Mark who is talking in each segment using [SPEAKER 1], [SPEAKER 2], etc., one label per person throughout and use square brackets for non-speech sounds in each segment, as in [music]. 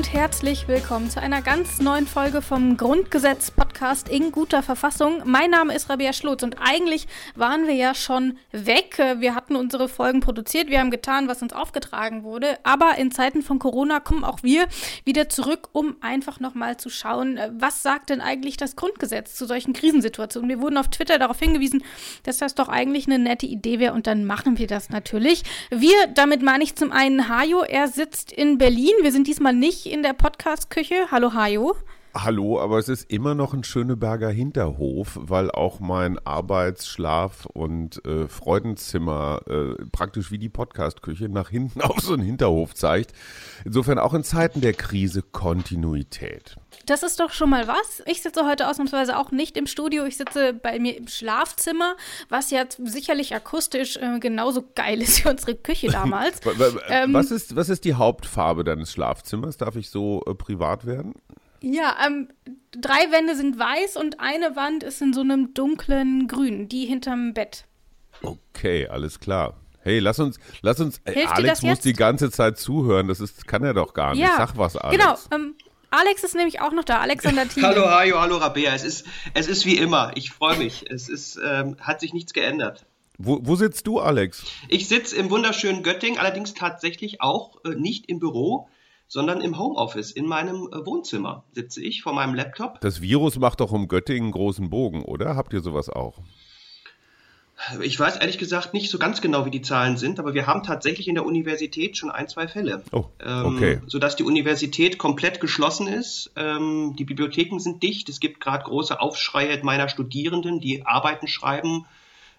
[SPEAKER 1] Und herzlich willkommen zu einer ganz neuen Folge vom Grundgesetz-Podcast in guter Verfassung. Mein Name ist Rabia Schlotz und eigentlich waren wir ja schon weg. Wir hatten unsere Folgen produziert, wir haben getan, was uns aufgetragen wurde. Aber in Zeiten von Corona kommen auch wir wieder zurück, um einfach nochmal zu schauen, was sagt denn eigentlich das Grundgesetz zu solchen Krisensituationen. Wir wurden auf Twitter darauf hingewiesen, dass das doch eigentlich eine nette Idee wäre und dann machen wir das natürlich. Wir, damit meine ich zum einen Hajo, er sitzt in Berlin. Wir sind diesmal nicht in der Podcast-Küche. Hallo Hajo.
[SPEAKER 2] Hallo, aber es ist immer noch ein Schöneberger Hinterhof, weil auch mein Arbeits-, Schlaf- und äh, Freudenzimmer äh, praktisch wie die Podcast-Küche nach hinten [laughs] auf so einen Hinterhof zeigt. Insofern auch in Zeiten der Krise Kontinuität.
[SPEAKER 1] Das ist doch schon mal was. Ich sitze heute ausnahmsweise auch nicht im Studio. Ich sitze bei mir im Schlafzimmer, was jetzt sicherlich akustisch äh, genauso geil ist wie unsere Küche [laughs] damals.
[SPEAKER 2] ähm, was, ist, was ist die Hauptfarbe deines Schlafzimmers? Darf ich so äh, privat werden?
[SPEAKER 1] Ja, ähm, drei Wände sind weiß und eine Wand ist in so einem dunklen Grün, die hinterm Bett.
[SPEAKER 2] Okay, alles klar. Hey, lass uns, lass uns, äh, Alex muss die ganze Zeit zuhören, das ist, kann er doch gar nicht.
[SPEAKER 1] Ja,
[SPEAKER 2] Sag was, Alex.
[SPEAKER 1] Genau, ähm, Alex ist nämlich auch noch da, Alexander [laughs] Thiel.
[SPEAKER 3] hallo Hajo, hallo Rabea, es ist, es ist wie immer, ich freue mich, es ist, ähm, hat sich nichts geändert.
[SPEAKER 2] Wo, wo sitzt du, Alex?
[SPEAKER 3] Ich sitze im wunderschönen Göttingen, allerdings tatsächlich auch äh, nicht im Büro, sondern im Homeoffice, in meinem äh, Wohnzimmer sitze ich vor meinem Laptop.
[SPEAKER 2] Das Virus macht doch um Göttingen einen großen Bogen, oder? Habt ihr sowas auch?
[SPEAKER 3] Ich weiß ehrlich gesagt nicht so ganz genau, wie die Zahlen sind, aber wir haben tatsächlich in der Universität schon ein, zwei Fälle.
[SPEAKER 2] Oh, okay.
[SPEAKER 3] Ähm, sodass die Universität komplett geschlossen ist. Ähm, die Bibliotheken sind dicht. Es gibt gerade große Aufschreie meiner Studierenden, die Arbeiten schreiben,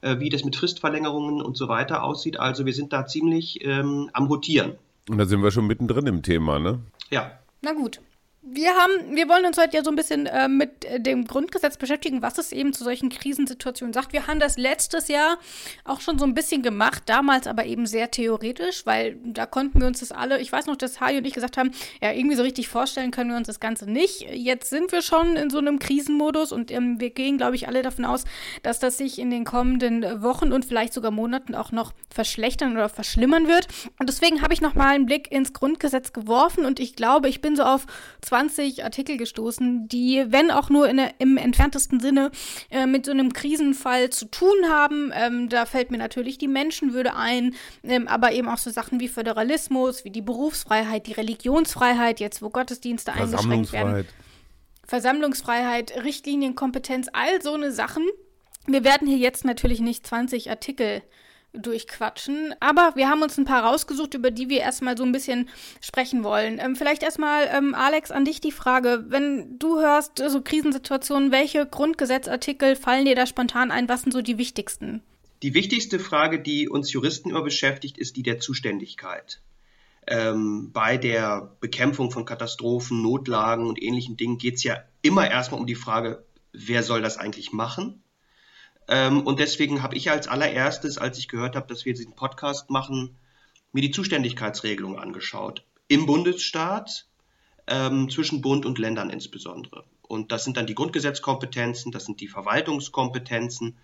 [SPEAKER 3] äh, wie das mit Fristverlängerungen und so weiter aussieht. Also wir sind da ziemlich ähm, am Rotieren.
[SPEAKER 2] Und da sind wir schon mittendrin im Thema, ne?
[SPEAKER 3] Ja.
[SPEAKER 1] Na gut. Wir haben, wir wollen uns heute ja so ein bisschen äh, mit äh, dem Grundgesetz beschäftigen, was es eben zu solchen Krisensituationen sagt. Wir haben das letztes Jahr auch schon so ein bisschen gemacht, damals aber eben sehr theoretisch, weil da konnten wir uns das alle, ich weiß noch, dass Hajo und ich gesagt haben, ja, irgendwie so richtig vorstellen können wir uns das Ganze nicht. Jetzt sind wir schon in so einem Krisenmodus und ähm, wir gehen, glaube ich, alle davon aus, dass das sich in den kommenden Wochen und vielleicht sogar Monaten auch noch verschlechtern oder verschlimmern wird. Und deswegen habe ich noch mal einen Blick ins Grundgesetz geworfen und ich glaube, ich bin so auf 20 Artikel gestoßen, die, wenn auch nur der, im entferntesten Sinne, äh, mit so einem Krisenfall zu tun haben. Ähm, da fällt mir natürlich die Menschenwürde ein, ähm, aber eben auch so Sachen wie Föderalismus, wie die Berufsfreiheit, die Religionsfreiheit, jetzt wo Gottesdienste eingeschränkt werden. Versammlungsfreiheit, Richtlinienkompetenz, all so eine Sachen. Wir werden hier jetzt natürlich nicht 20 Artikel durchquatschen. Aber wir haben uns ein paar rausgesucht, über die wir erstmal so ein bisschen sprechen wollen. Ähm, vielleicht erstmal, ähm, Alex, an dich die Frage. Wenn du hörst, so Krisensituationen, welche Grundgesetzartikel fallen dir da spontan ein? Was sind so die wichtigsten?
[SPEAKER 3] Die wichtigste Frage, die uns Juristen immer beschäftigt, ist die der Zuständigkeit. Ähm, bei der Bekämpfung von Katastrophen, Notlagen und ähnlichen Dingen geht es ja immer erstmal um die Frage, wer soll das eigentlich machen? Ähm, und deswegen habe ich als allererstes, als ich gehört habe, dass wir diesen Podcast machen, mir die Zuständigkeitsregelung angeschaut. Im Bundesstaat, ähm, zwischen Bund und Ländern insbesondere. Und das sind dann die Grundgesetzkompetenzen, das sind die Verwaltungskompetenzen.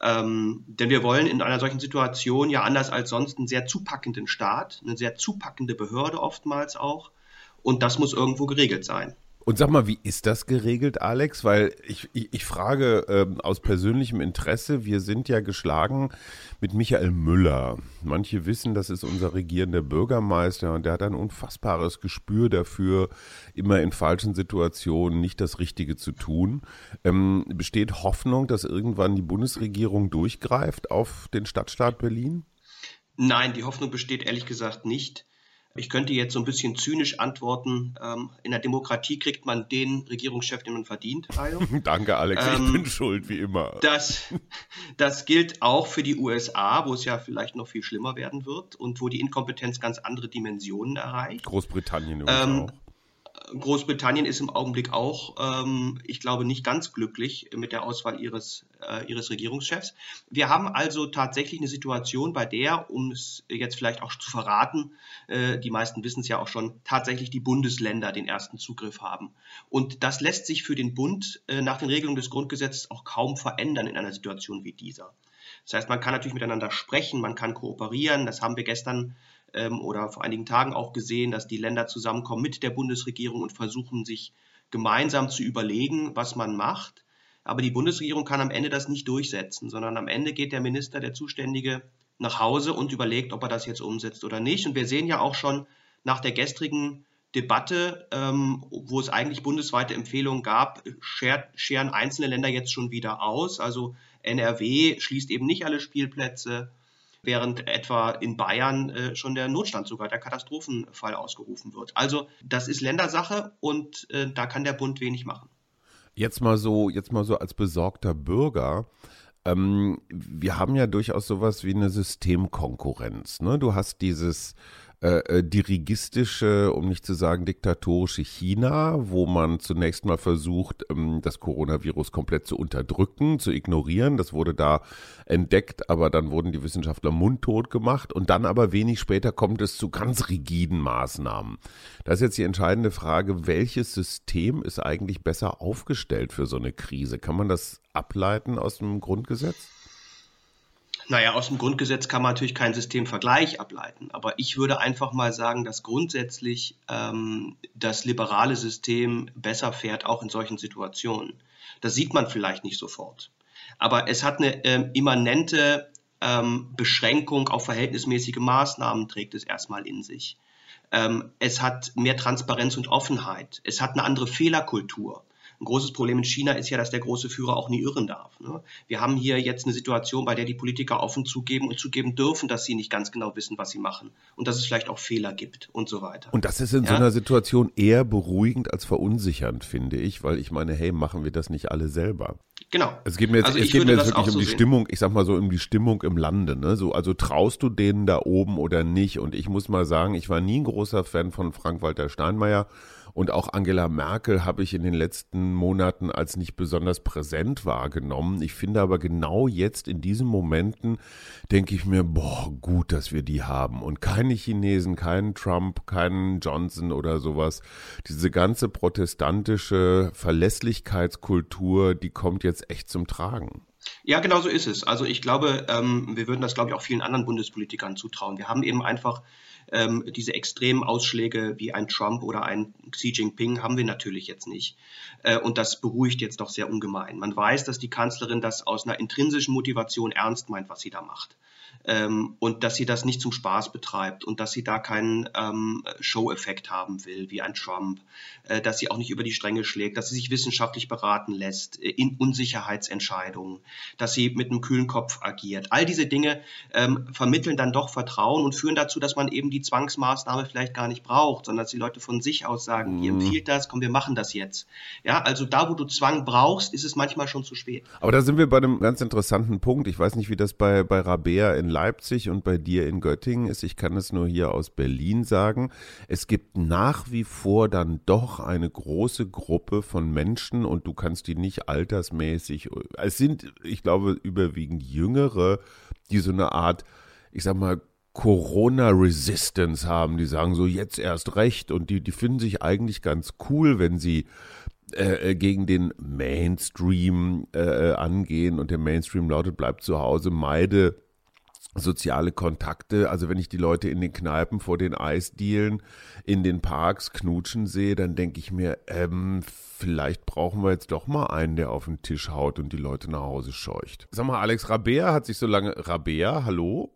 [SPEAKER 3] Ähm, denn wir wollen in einer solchen Situation ja anders als sonst einen sehr zupackenden Staat, eine sehr zupackende Behörde oftmals auch. Und das muss irgendwo geregelt sein.
[SPEAKER 2] Und sag mal, wie ist das geregelt, Alex? Weil ich, ich, ich frage ähm, aus persönlichem Interesse, wir sind ja geschlagen mit Michael Müller. Manche wissen, das ist unser regierender Bürgermeister und der hat ein unfassbares Gespür dafür, immer in falschen Situationen nicht das Richtige zu tun. Ähm, besteht Hoffnung, dass irgendwann die Bundesregierung durchgreift auf den Stadtstaat Berlin?
[SPEAKER 3] Nein, die Hoffnung besteht ehrlich gesagt nicht. Ich könnte jetzt so ein bisschen zynisch antworten. Ähm, in der Demokratie kriegt man den Regierungschef, den man verdient. [laughs]
[SPEAKER 2] Danke, Alex. Ähm, ich bin schuld, wie immer.
[SPEAKER 3] Das, das gilt auch für die USA, wo es ja vielleicht noch viel schlimmer werden wird und wo die Inkompetenz ganz andere Dimensionen erreicht.
[SPEAKER 2] Großbritannien übrigens ähm, auch.
[SPEAKER 3] Großbritannien ist im Augenblick auch, ähm, ich glaube, nicht ganz glücklich mit der Auswahl ihres, äh, ihres Regierungschefs. Wir haben also tatsächlich eine Situation, bei der, um es jetzt vielleicht auch zu verraten, äh, die meisten wissen es ja auch schon, tatsächlich die Bundesländer den ersten Zugriff haben. Und das lässt sich für den Bund äh, nach den Regelungen des Grundgesetzes auch kaum verändern in einer Situation wie dieser. Das heißt, man kann natürlich miteinander sprechen, man kann kooperieren. Das haben wir gestern ähm, oder vor einigen Tagen auch gesehen, dass die Länder zusammenkommen mit der Bundesregierung und versuchen, sich gemeinsam zu überlegen, was man macht. Aber die Bundesregierung kann am Ende das nicht durchsetzen, sondern am Ende geht der Minister, der Zuständige, nach Hause und überlegt, ob er das jetzt umsetzt oder nicht. Und wir sehen ja auch schon nach der gestrigen Debatte, ähm, wo es eigentlich bundesweite Empfehlungen gab, scheren einzelne Länder jetzt schon wieder aus. Also NRW schließt eben nicht alle Spielplätze während etwa in Bayern äh, schon der Notstand, sogar der Katastrophenfall ausgerufen wird. Also das ist Ländersache und äh, da kann der Bund wenig machen.
[SPEAKER 2] Jetzt mal so, jetzt mal so als besorgter Bürger. Ähm, wir haben ja durchaus sowas wie eine Systemkonkurrenz. Ne? Du hast dieses äh, äh, dirigistische, um nicht zu sagen diktatorische China, wo man zunächst mal versucht, ähm, das Coronavirus komplett zu unterdrücken, zu ignorieren. Das wurde da entdeckt, aber dann wurden die Wissenschaftler mundtot gemacht und dann aber wenig später kommt es zu ganz rigiden Maßnahmen. Da ist jetzt die entscheidende Frage, welches System ist eigentlich besser aufgestellt für so eine Krise? Kann man das ableiten aus dem Grundgesetz?
[SPEAKER 3] Naja, aus dem Grundgesetz kann man natürlich keinen Systemvergleich ableiten, aber ich würde einfach mal sagen, dass grundsätzlich ähm, das liberale System besser fährt, auch in solchen Situationen. Das sieht man vielleicht nicht sofort, aber es hat eine ähm, immanente ähm, Beschränkung auf verhältnismäßige Maßnahmen, trägt es erstmal in sich. Ähm, es hat mehr Transparenz und Offenheit. Es hat eine andere Fehlerkultur. Ein großes Problem in China ist ja, dass der große Führer auch nie irren darf. Ne? Wir haben hier jetzt eine Situation, bei der die Politiker offen zugeben und zugeben dürfen, dass sie nicht ganz genau wissen, was sie machen und dass es vielleicht auch Fehler gibt und so weiter.
[SPEAKER 2] Und das ist in ja? so einer Situation eher beruhigend als verunsichernd, finde ich, weil ich meine, hey, machen wir das nicht alle selber?
[SPEAKER 3] Genau.
[SPEAKER 2] Es geht mir jetzt, also es geht mir jetzt wirklich um so die sehen. Stimmung, ich sag mal so um die Stimmung im Lande. Ne? So, also traust du denen da oben oder nicht? Und ich muss mal sagen, ich war nie ein großer Fan von Frank-Walter Steinmeier. Und auch Angela Merkel habe ich in den letzten Monaten als nicht besonders präsent wahrgenommen. Ich finde aber genau jetzt in diesen Momenten denke ich mir, boah, gut, dass wir die haben. Und keine Chinesen, keinen Trump, keinen Johnson oder sowas. Diese ganze protestantische Verlässlichkeitskultur, die kommt jetzt echt zum Tragen.
[SPEAKER 3] Ja, genau so ist es. Also ich glaube, ähm, wir würden das, glaube ich, auch vielen anderen Bundespolitikern zutrauen. Wir haben eben einfach ähm, diese extremen Ausschläge wie ein Trump oder ein Xi Jinping haben wir natürlich jetzt nicht. Äh, und das beruhigt jetzt doch sehr ungemein. Man weiß, dass die Kanzlerin das aus einer intrinsischen Motivation ernst meint, was sie da macht ähm, und dass sie das nicht zum Spaß betreibt und dass sie da keinen ähm, Show-Effekt haben will, wie ein Trump, äh, dass sie auch nicht über die Stränge schlägt, dass sie sich wissenschaftlich beraten lässt äh, in Unsicherheitsentscheidungen, dass sie mit einem kühlen Kopf agiert. All diese Dinge ähm, vermitteln dann doch Vertrauen und führen dazu, dass man eben die Zwangsmaßnahme vielleicht gar nicht braucht, sondern dass die Leute von sich aus sagen, mhm. ihr empfiehlt das, komm, wir machen das jetzt. Ja, also da, wo du Zwang brauchst, ist es manchmal schon zu spät.
[SPEAKER 2] Aber da sind wir bei einem ganz interessanten Punkt. Ich weiß nicht, wie das bei, bei Rabea in Leipzig und bei dir in Göttingen ist. Ich kann es nur hier aus Berlin sagen. Es gibt nach wie vor dann doch eine große Gruppe von Menschen und du kannst die nicht altersmäßig, es sind, ich glaube, überwiegend Jüngere, die so eine Art, ich sag mal, Corona-Resistance haben, die sagen so jetzt erst recht und die, die finden sich eigentlich ganz cool, wenn sie äh, äh gegen den Mainstream äh, angehen und der Mainstream lautet, bleib zu Hause, meide soziale Kontakte. Also wenn ich die Leute in den Kneipen vor den Eisdielen, in den Parks knutschen sehe, dann denke ich mir, ähm, vielleicht brauchen wir jetzt doch mal einen, der auf den Tisch haut und die Leute nach Hause scheucht. Sag mal, Alex Rabea hat sich so lange. Rabea, hallo?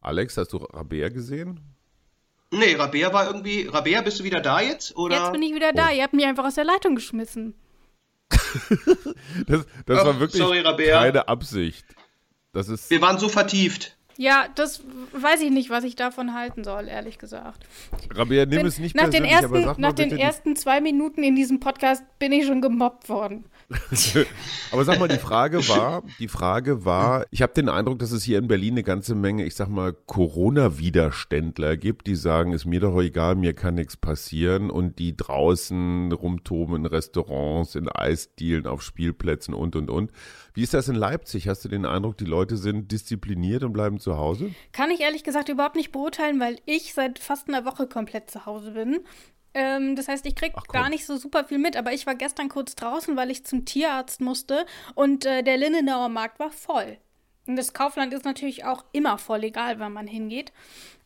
[SPEAKER 2] Alex, hast du Rabea gesehen?
[SPEAKER 3] Nee, Rabea war irgendwie. Rabea, bist du wieder da jetzt? Oder?
[SPEAKER 1] Jetzt bin ich wieder da. Oh. Ihr habt mich einfach aus der Leitung geschmissen. [laughs]
[SPEAKER 2] das das oh, war wirklich sorry, keine Absicht. Das ist
[SPEAKER 3] Wir waren so vertieft.
[SPEAKER 1] Ja, das weiß ich nicht, was ich davon halten soll, ehrlich gesagt.
[SPEAKER 2] Rabea, nimm
[SPEAKER 1] Bin,
[SPEAKER 2] es nicht
[SPEAKER 1] nach den ersten,
[SPEAKER 2] sag mal
[SPEAKER 1] nach den ersten zwei Minuten in diesem Podcast bin ich schon gemobbt worden. [laughs]
[SPEAKER 2] Aber sag mal, die Frage war, die Frage war, ich habe den Eindruck, dass es hier in Berlin eine ganze Menge, ich sag mal, Corona-Widerständler gibt, die sagen, ist mir doch egal, mir kann nichts passieren und die draußen rumtoben in Restaurants, in Eisdielen, auf Spielplätzen und und und. Wie ist das in Leipzig? Hast du den Eindruck, die Leute sind diszipliniert und bleiben zu Hause?
[SPEAKER 1] Kann ich ehrlich gesagt überhaupt nicht beurteilen, weil ich seit fast einer Woche komplett zu Hause bin. Ähm, das heißt, ich krieg
[SPEAKER 2] Ach, komm.
[SPEAKER 1] gar nicht so super viel mit, aber ich war gestern kurz draußen, weil ich zum Tierarzt musste und äh, der Lindenauer Markt war voll. Und das Kaufland ist natürlich auch immer voll, egal wann man hingeht.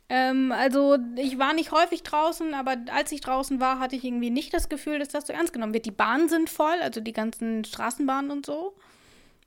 [SPEAKER 1] Ähm, also ich war nicht häufig draußen, aber als ich draußen war, hatte ich irgendwie nicht das Gefühl, dass das so ernst genommen wird. Die Bahnen sind voll, also die ganzen Straßenbahnen und so.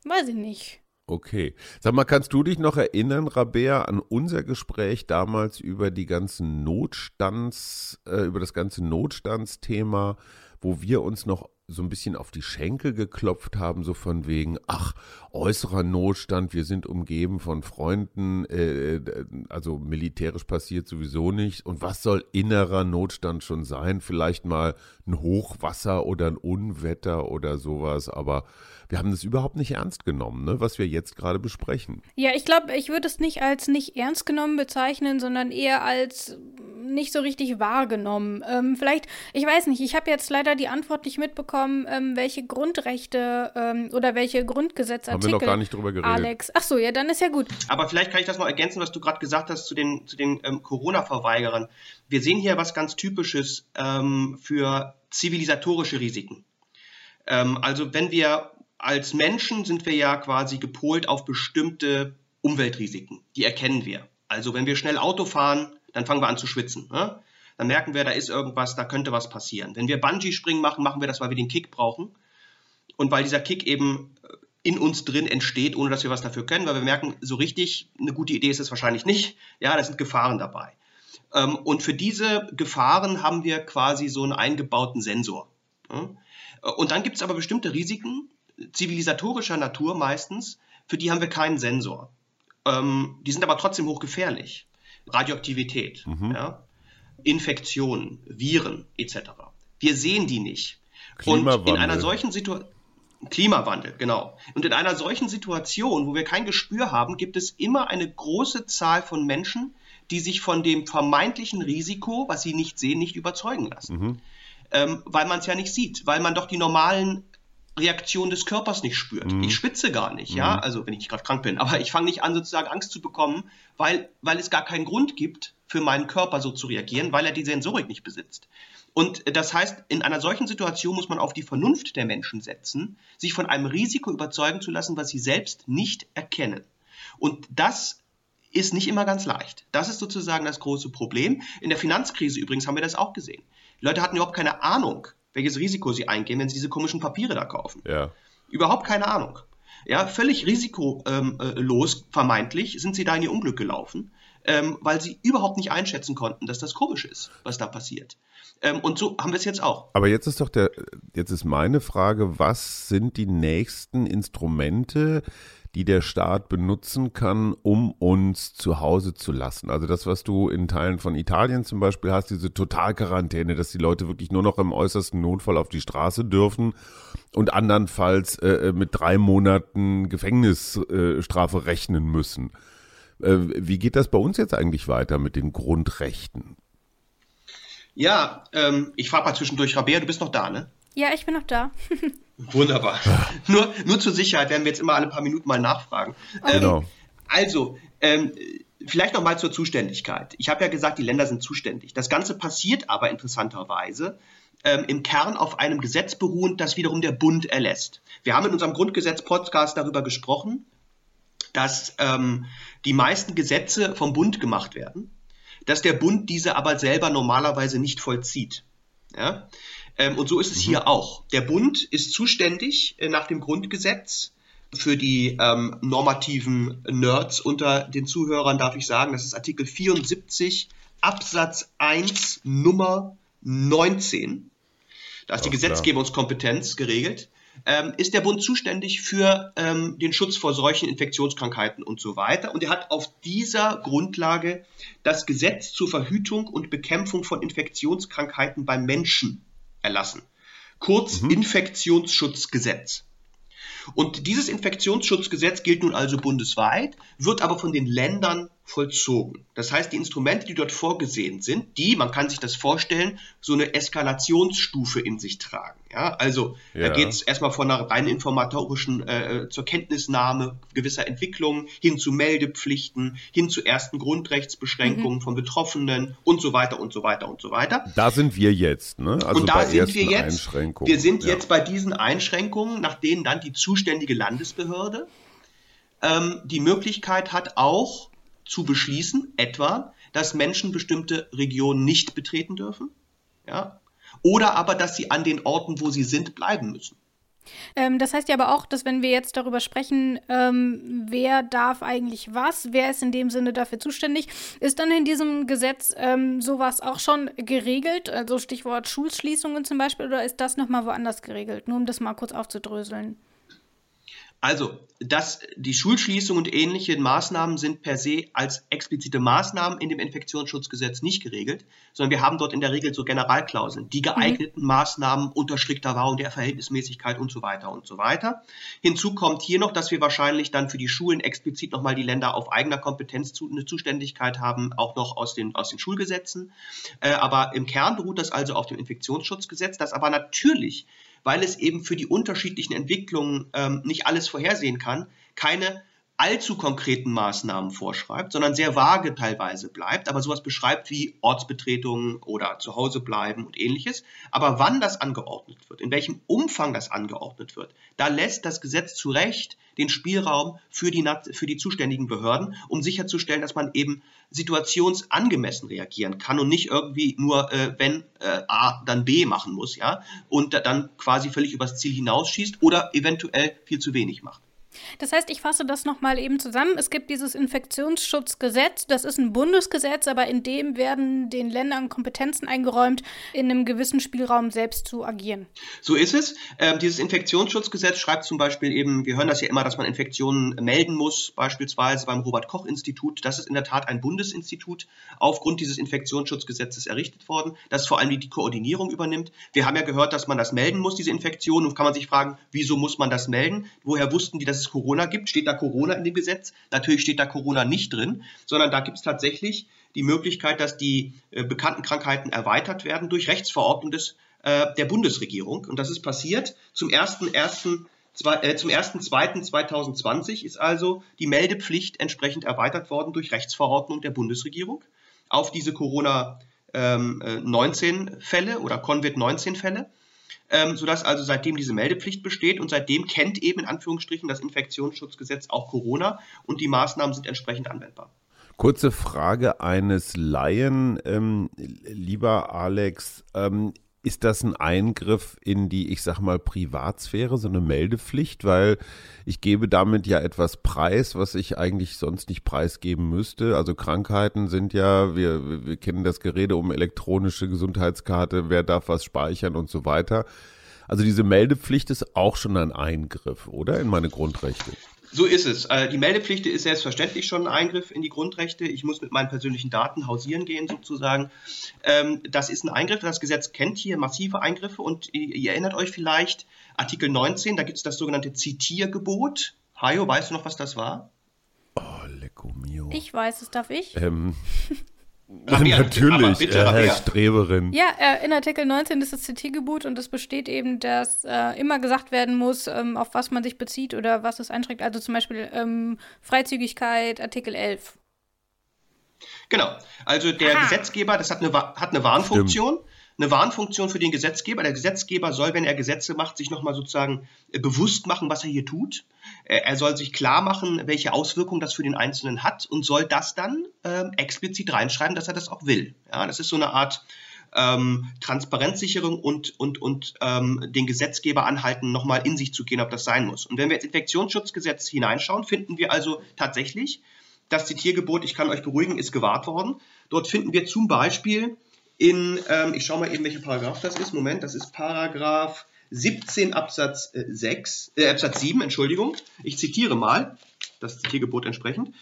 [SPEAKER 1] Weiß ich nicht.
[SPEAKER 2] Okay. Sag mal, kannst du dich noch erinnern, Rabea, an unser Gespräch damals über die ganzen Notstands, äh, über das ganze Notstandsthema, wo wir uns noch so ein bisschen auf die Schenkel geklopft haben, so von wegen, ach, äußerer Notstand, wir sind umgeben von Freunden, äh, also militärisch passiert sowieso nicht. Und was soll innerer Notstand schon sein? Vielleicht mal ein Hochwasser oder ein Unwetter oder sowas, aber wir haben das überhaupt nicht ernst genommen, ne, was wir jetzt gerade besprechen.
[SPEAKER 1] Ja, ich glaube, ich würde es nicht als nicht ernst genommen bezeichnen, sondern eher als nicht so richtig wahrgenommen. Ähm, vielleicht, ich weiß nicht, ich habe jetzt leider die Antwort nicht mitbekommen, ähm, welche Grundrechte ähm, oder welche Grundgesetzartikel.
[SPEAKER 2] Haben wir noch gar nicht drüber geredet.
[SPEAKER 1] Alex. Ach so, ja, dann ist ja gut.
[SPEAKER 3] Aber vielleicht kann ich das noch ergänzen, was du gerade gesagt hast zu den, zu den ähm, Corona-Verweigerern. Wir sehen hier was ganz Typisches ähm, für zivilisatorische Risiken. Ähm, also wenn wir als Menschen sind wir ja quasi gepolt auf bestimmte Umweltrisiken. Die erkennen wir. Also wenn wir schnell Auto fahren, dann fangen wir an zu schwitzen. Ne? Dann merken wir, da ist irgendwas, da könnte was passieren. Wenn wir Bungee-Springen machen, machen wir das, weil wir den Kick brauchen. Und weil dieser Kick eben in uns drin entsteht, ohne dass wir was dafür können, weil wir merken, so richtig eine gute Idee ist es wahrscheinlich nicht. Ja, da sind Gefahren dabei. Ähm, und für diese Gefahren haben wir quasi so einen eingebauten Sensor. Und dann gibt es aber bestimmte Risiken, zivilisatorischer Natur meistens, für die haben wir keinen Sensor. Ähm, die sind aber trotzdem hochgefährlich. Radioaktivität, ja? Infektionen, Viren etc. Wir sehen die nicht. Und in einer solchen Situation Klimawandel, genau. Und in einer solchen Situation, wo wir kein Gespür haben, gibt es immer eine große Zahl von Menschen, die sich von dem vermeintlichen Risiko, was sie nicht sehen, nicht überzeugen lassen. Ähm, weil man es ja nicht sieht, weil man doch die normalen Reaktionen des Körpers nicht spürt. Ich schwitze gar nicht, ja, also wenn ich gerade krank bin, aber ich fange nicht an, sozusagen Angst zu bekommen, weil, weil es gar keinen Grund gibt, für meinen Körper so zu reagieren, weil er die Sensorik nicht besitzt. Und das heißt, in einer solchen Situation muss man auf die Vernunft der Menschen setzen, sich von einem Risiko überzeugen zu lassen, was sie selbst nicht erkennen. Und das ist nicht immer ganz leicht. Das ist sozusagen das große Problem. In der Finanzkrise übrigens haben wir das auch gesehen. Die Leute hatten überhaupt keine Ahnung, welches Risiko sie eingehen, wenn sie diese komischen Papiere da kaufen.
[SPEAKER 2] Ja.
[SPEAKER 3] Überhaupt keine Ahnung. Ja, völlig risikolos, vermeintlich, sind sie da in ihr Unglück gelaufen, ähm, weil sie überhaupt nicht einschätzen konnten, dass das komisch ist, was da passiert. Ähm, und so haben wir es jetzt auch.
[SPEAKER 2] Aber jetzt ist doch der, jetzt ist meine Frage, was sind die nächsten Instrumente, die der Staat benutzen kann, um uns zu Hause zu lassen? Also das, was du in Teilen von Italien zum Beispiel hast, diese Totalquarantäne, dass die Leute wirklich nur noch im äußersten Notfall auf die Straße dürfen und andernfalls äh, mit drei Monaten Gefängnisstrafe äh, rechnen müssen. Äh, wie geht das bei uns jetzt eigentlich weiter mit den Grundrechten?
[SPEAKER 3] Ja, ähm, ich frage mal zwischendurch, Rabea, du bist noch da, ne?
[SPEAKER 1] Ja, ich bin noch da. [laughs]
[SPEAKER 3] Wunderbar. nur, nur zur Sicherheit werden wir jetzt immer alle paar Minuten mal nachfragen. Ähm,
[SPEAKER 2] Genau.
[SPEAKER 3] Also, ähm, vielleicht noch mal zur Zuständigkeit. Ich habe ja gesagt, die Länder sind zuständig. Das Ganze passiert aber interessanterweise ähm, im Kern auf einem Gesetz beruhend, das wiederum der Bund erlässt. Wir haben in unserem Grundgesetz-Podcast darüber gesprochen, dass ähm, die meisten Gesetze vom Bund gemacht werden, dass der Bund diese aber selber normalerweise nicht vollzieht. Ja? Ähm, und so ist es hier auch. Der Bund ist zuständig äh, nach dem Grundgesetz für die ähm, normativen Nerds unter den Zuhörern darf ich sagen, das ist Artikel 74 Absatz 1 Nummer 19. Da ist die
[SPEAKER 2] Ach,
[SPEAKER 3] Gesetzgebungskompetenz geregelt. ähm, ist der Bund zuständig für ähm, den Schutz vor Seuchen, Infektionskrankheiten und so weiter. Und er hat auf dieser Grundlage das Gesetz zur Verhütung und Bekämpfung von Infektionskrankheiten beim Menschen erlassen. Kurz mhm. Infektionsschutzgesetz. Und dieses Infektionsschutzgesetz gilt nun also bundesweit, wird aber von den Ländern vollzogen. Das heißt, die Instrumente, die dort vorgesehen sind, die, man kann sich das vorstellen, so eine Eskalationsstufe in sich tragen. Ja, also ja. da geht es erstmal von einer rein informatorischen äh, zur Kenntnisnahme gewisser Entwicklungen hin zu Meldepflichten, hin zu ersten Grundrechtsbeschränkungen mhm. von Betroffenen und so weiter und so weiter und so weiter.
[SPEAKER 2] Da sind wir jetzt, ne?
[SPEAKER 3] Also und da sind wir jetzt. Wir sind ja. jetzt bei diesen Einschränkungen, nach denen dann die zuständige Landesbehörde ähm, die Möglichkeit hat, auch zu beschließen, etwa, dass Menschen bestimmte Regionen nicht betreten dürfen, ja, oder aber, dass sie an den Orten, wo sie sind, bleiben müssen.
[SPEAKER 1] Ähm, das heißt ja aber auch, dass wenn wir jetzt darüber sprechen, ähm, wer darf eigentlich was, wer ist in dem Sinne dafür zuständig, ist dann in diesem Gesetz ähm, sowas auch schon geregelt, also Stichwort Schulschließungen zum Beispiel, oder ist das nochmal woanders geregelt? Nur um das mal kurz aufzudröseln.
[SPEAKER 3] Also, dass die Schulschließung und ähnliche Maßnahmen sind per se als explizite Maßnahmen in dem Infektionsschutzgesetz nicht geregelt, sondern wir haben dort in der Regel so Generalklauseln, die geeigneten mhm. Maßnahmen unter strikter Wahrung der Verhältnismäßigkeit und so weiter und so weiter. Hinzu kommt hier noch, dass wir wahrscheinlich dann für die Schulen explizit nochmal die Länder auf eigener Kompetenz zu, eine Zuständigkeit haben, auch noch aus den, aus den Schulgesetzen. Äh, aber im Kern beruht das also auf dem Infektionsschutzgesetz, das aber natürlich weil es eben für die unterschiedlichen Entwicklungen ähm, nicht alles vorhersehen kann, keine allzu konkreten Maßnahmen vorschreibt, sondern sehr vage teilweise bleibt, aber sowas beschreibt wie Ortsbetretungen oder zu Hause bleiben und ähnliches. Aber wann das angeordnet wird, in welchem Umfang das angeordnet wird, da lässt das Gesetz zu Recht den Spielraum für die, für die zuständigen Behörden, um sicherzustellen, dass man eben situationsangemessen reagieren kann und nicht irgendwie nur, äh, wenn äh, A, dann B machen muss, ja, und dann quasi völlig übers Ziel hinausschießt oder eventuell viel zu wenig macht.
[SPEAKER 1] Das heißt, ich fasse das nochmal eben zusammen. Es gibt dieses Infektionsschutzgesetz, das ist ein Bundesgesetz, aber in dem werden den Ländern Kompetenzen eingeräumt, in einem gewissen Spielraum selbst zu agieren.
[SPEAKER 3] So ist es. Ähm, dieses Infektionsschutzgesetz schreibt zum Beispiel eben, wir hören das ja immer, dass man Infektionen melden muss, beispielsweise beim Robert-Koch-Institut. Das ist in der Tat ein Bundesinstitut aufgrund dieses Infektionsschutzgesetzes errichtet worden, das vor allem die Koordinierung übernimmt. Wir haben ja gehört, dass man das melden muss, diese Infektion. Und kann man sich fragen, wieso muss man das melden? Woher wussten die, dass es es Corona gibt. Steht da Corona in dem Gesetz? Natürlich steht da Corona nicht drin, sondern da gibt es tatsächlich die Möglichkeit, dass die äh, bekannten Krankheiten erweitert werden durch Rechtsverordnung des, äh, der Bundesregierung. Und das ist passiert zum 1.1. Äh, zum 1.2.2020 ist also die Meldepflicht entsprechend erweitert worden durch Rechtsverordnung der Bundesregierung auf diese Corona-19-Fälle ähm, äh, oder Covid-19-Fälle ähm, sodass also seitdem diese Meldepflicht besteht und seitdem kennt eben in Anführungsstrichen das Infektionsschutzgesetz auch Corona und die Maßnahmen sind entsprechend anwendbar.
[SPEAKER 2] Kurze Frage eines Laien, ähm, lieber Alex. Ähm, ist das ein Eingriff in die, ich sag mal, Privatsphäre, so eine Meldepflicht? Weil ich gebe damit ja etwas preis, was ich eigentlich sonst nicht preisgeben müsste. Also Krankheiten sind ja, wir, wir kennen das Gerede um elektronische Gesundheitskarte, wer darf was speichern und so weiter. Also diese Meldepflicht ist auch schon ein Eingriff, oder? In meine Grundrechte.
[SPEAKER 3] So ist es. Äh, die Meldepflicht ist selbstverständlich schon ein Eingriff in die Grundrechte. Ich muss mit meinen persönlichen Daten hausieren gehen, sozusagen. Ähm, das ist ein Eingriff. Das Gesetz kennt hier massive Eingriffe und ihr erinnert euch vielleicht, Artikel 19, da gibt es das sogenannte Zitiergebot. Hajo, weißt du noch, was das war?
[SPEAKER 2] Oh, lecco mio.
[SPEAKER 1] Ich weiß es, darf ich?
[SPEAKER 2] Ähm. [laughs] Rabea, Natürlich, bitte, äh, Streberin.
[SPEAKER 1] Ja, äh, in Artikel 19 ist das CT-Gebot und es besteht eben, dass äh, immer gesagt werden muss, ähm, auf was man sich bezieht oder was es einschränkt. Also zum Beispiel ähm, Freizügigkeit, Artikel 11.
[SPEAKER 3] Genau, also der Aha. Gesetzgeber, das hat eine, hat eine Warnfunktion. Stimmt eine Warnfunktion für den Gesetzgeber. Der Gesetzgeber soll, wenn er Gesetze macht, sich nochmal sozusagen äh, bewusst machen, was er hier tut. Äh, er soll sich klar machen, welche Auswirkungen das für den Einzelnen hat und soll das dann äh, explizit reinschreiben, dass er das auch will. Ja, das ist so eine Art ähm, Transparenzsicherung und, und, und ähm, den Gesetzgeber anhalten, nochmal in sich zu gehen, ob das sein muss. Und wenn wir ins Infektionsschutzgesetz hineinschauen, finden wir also tatsächlich, das Zitiergebot, ich kann euch beruhigen, ist gewahrt worden. Dort finden wir zum Beispiel in, ähm, ich schaue mal eben, welcher Paragraph das ist. Moment, das ist Paragraph 17 Absatz 6, äh, Absatz 7, Entschuldigung. Ich zitiere mal, das Zitiergebot entsprechend.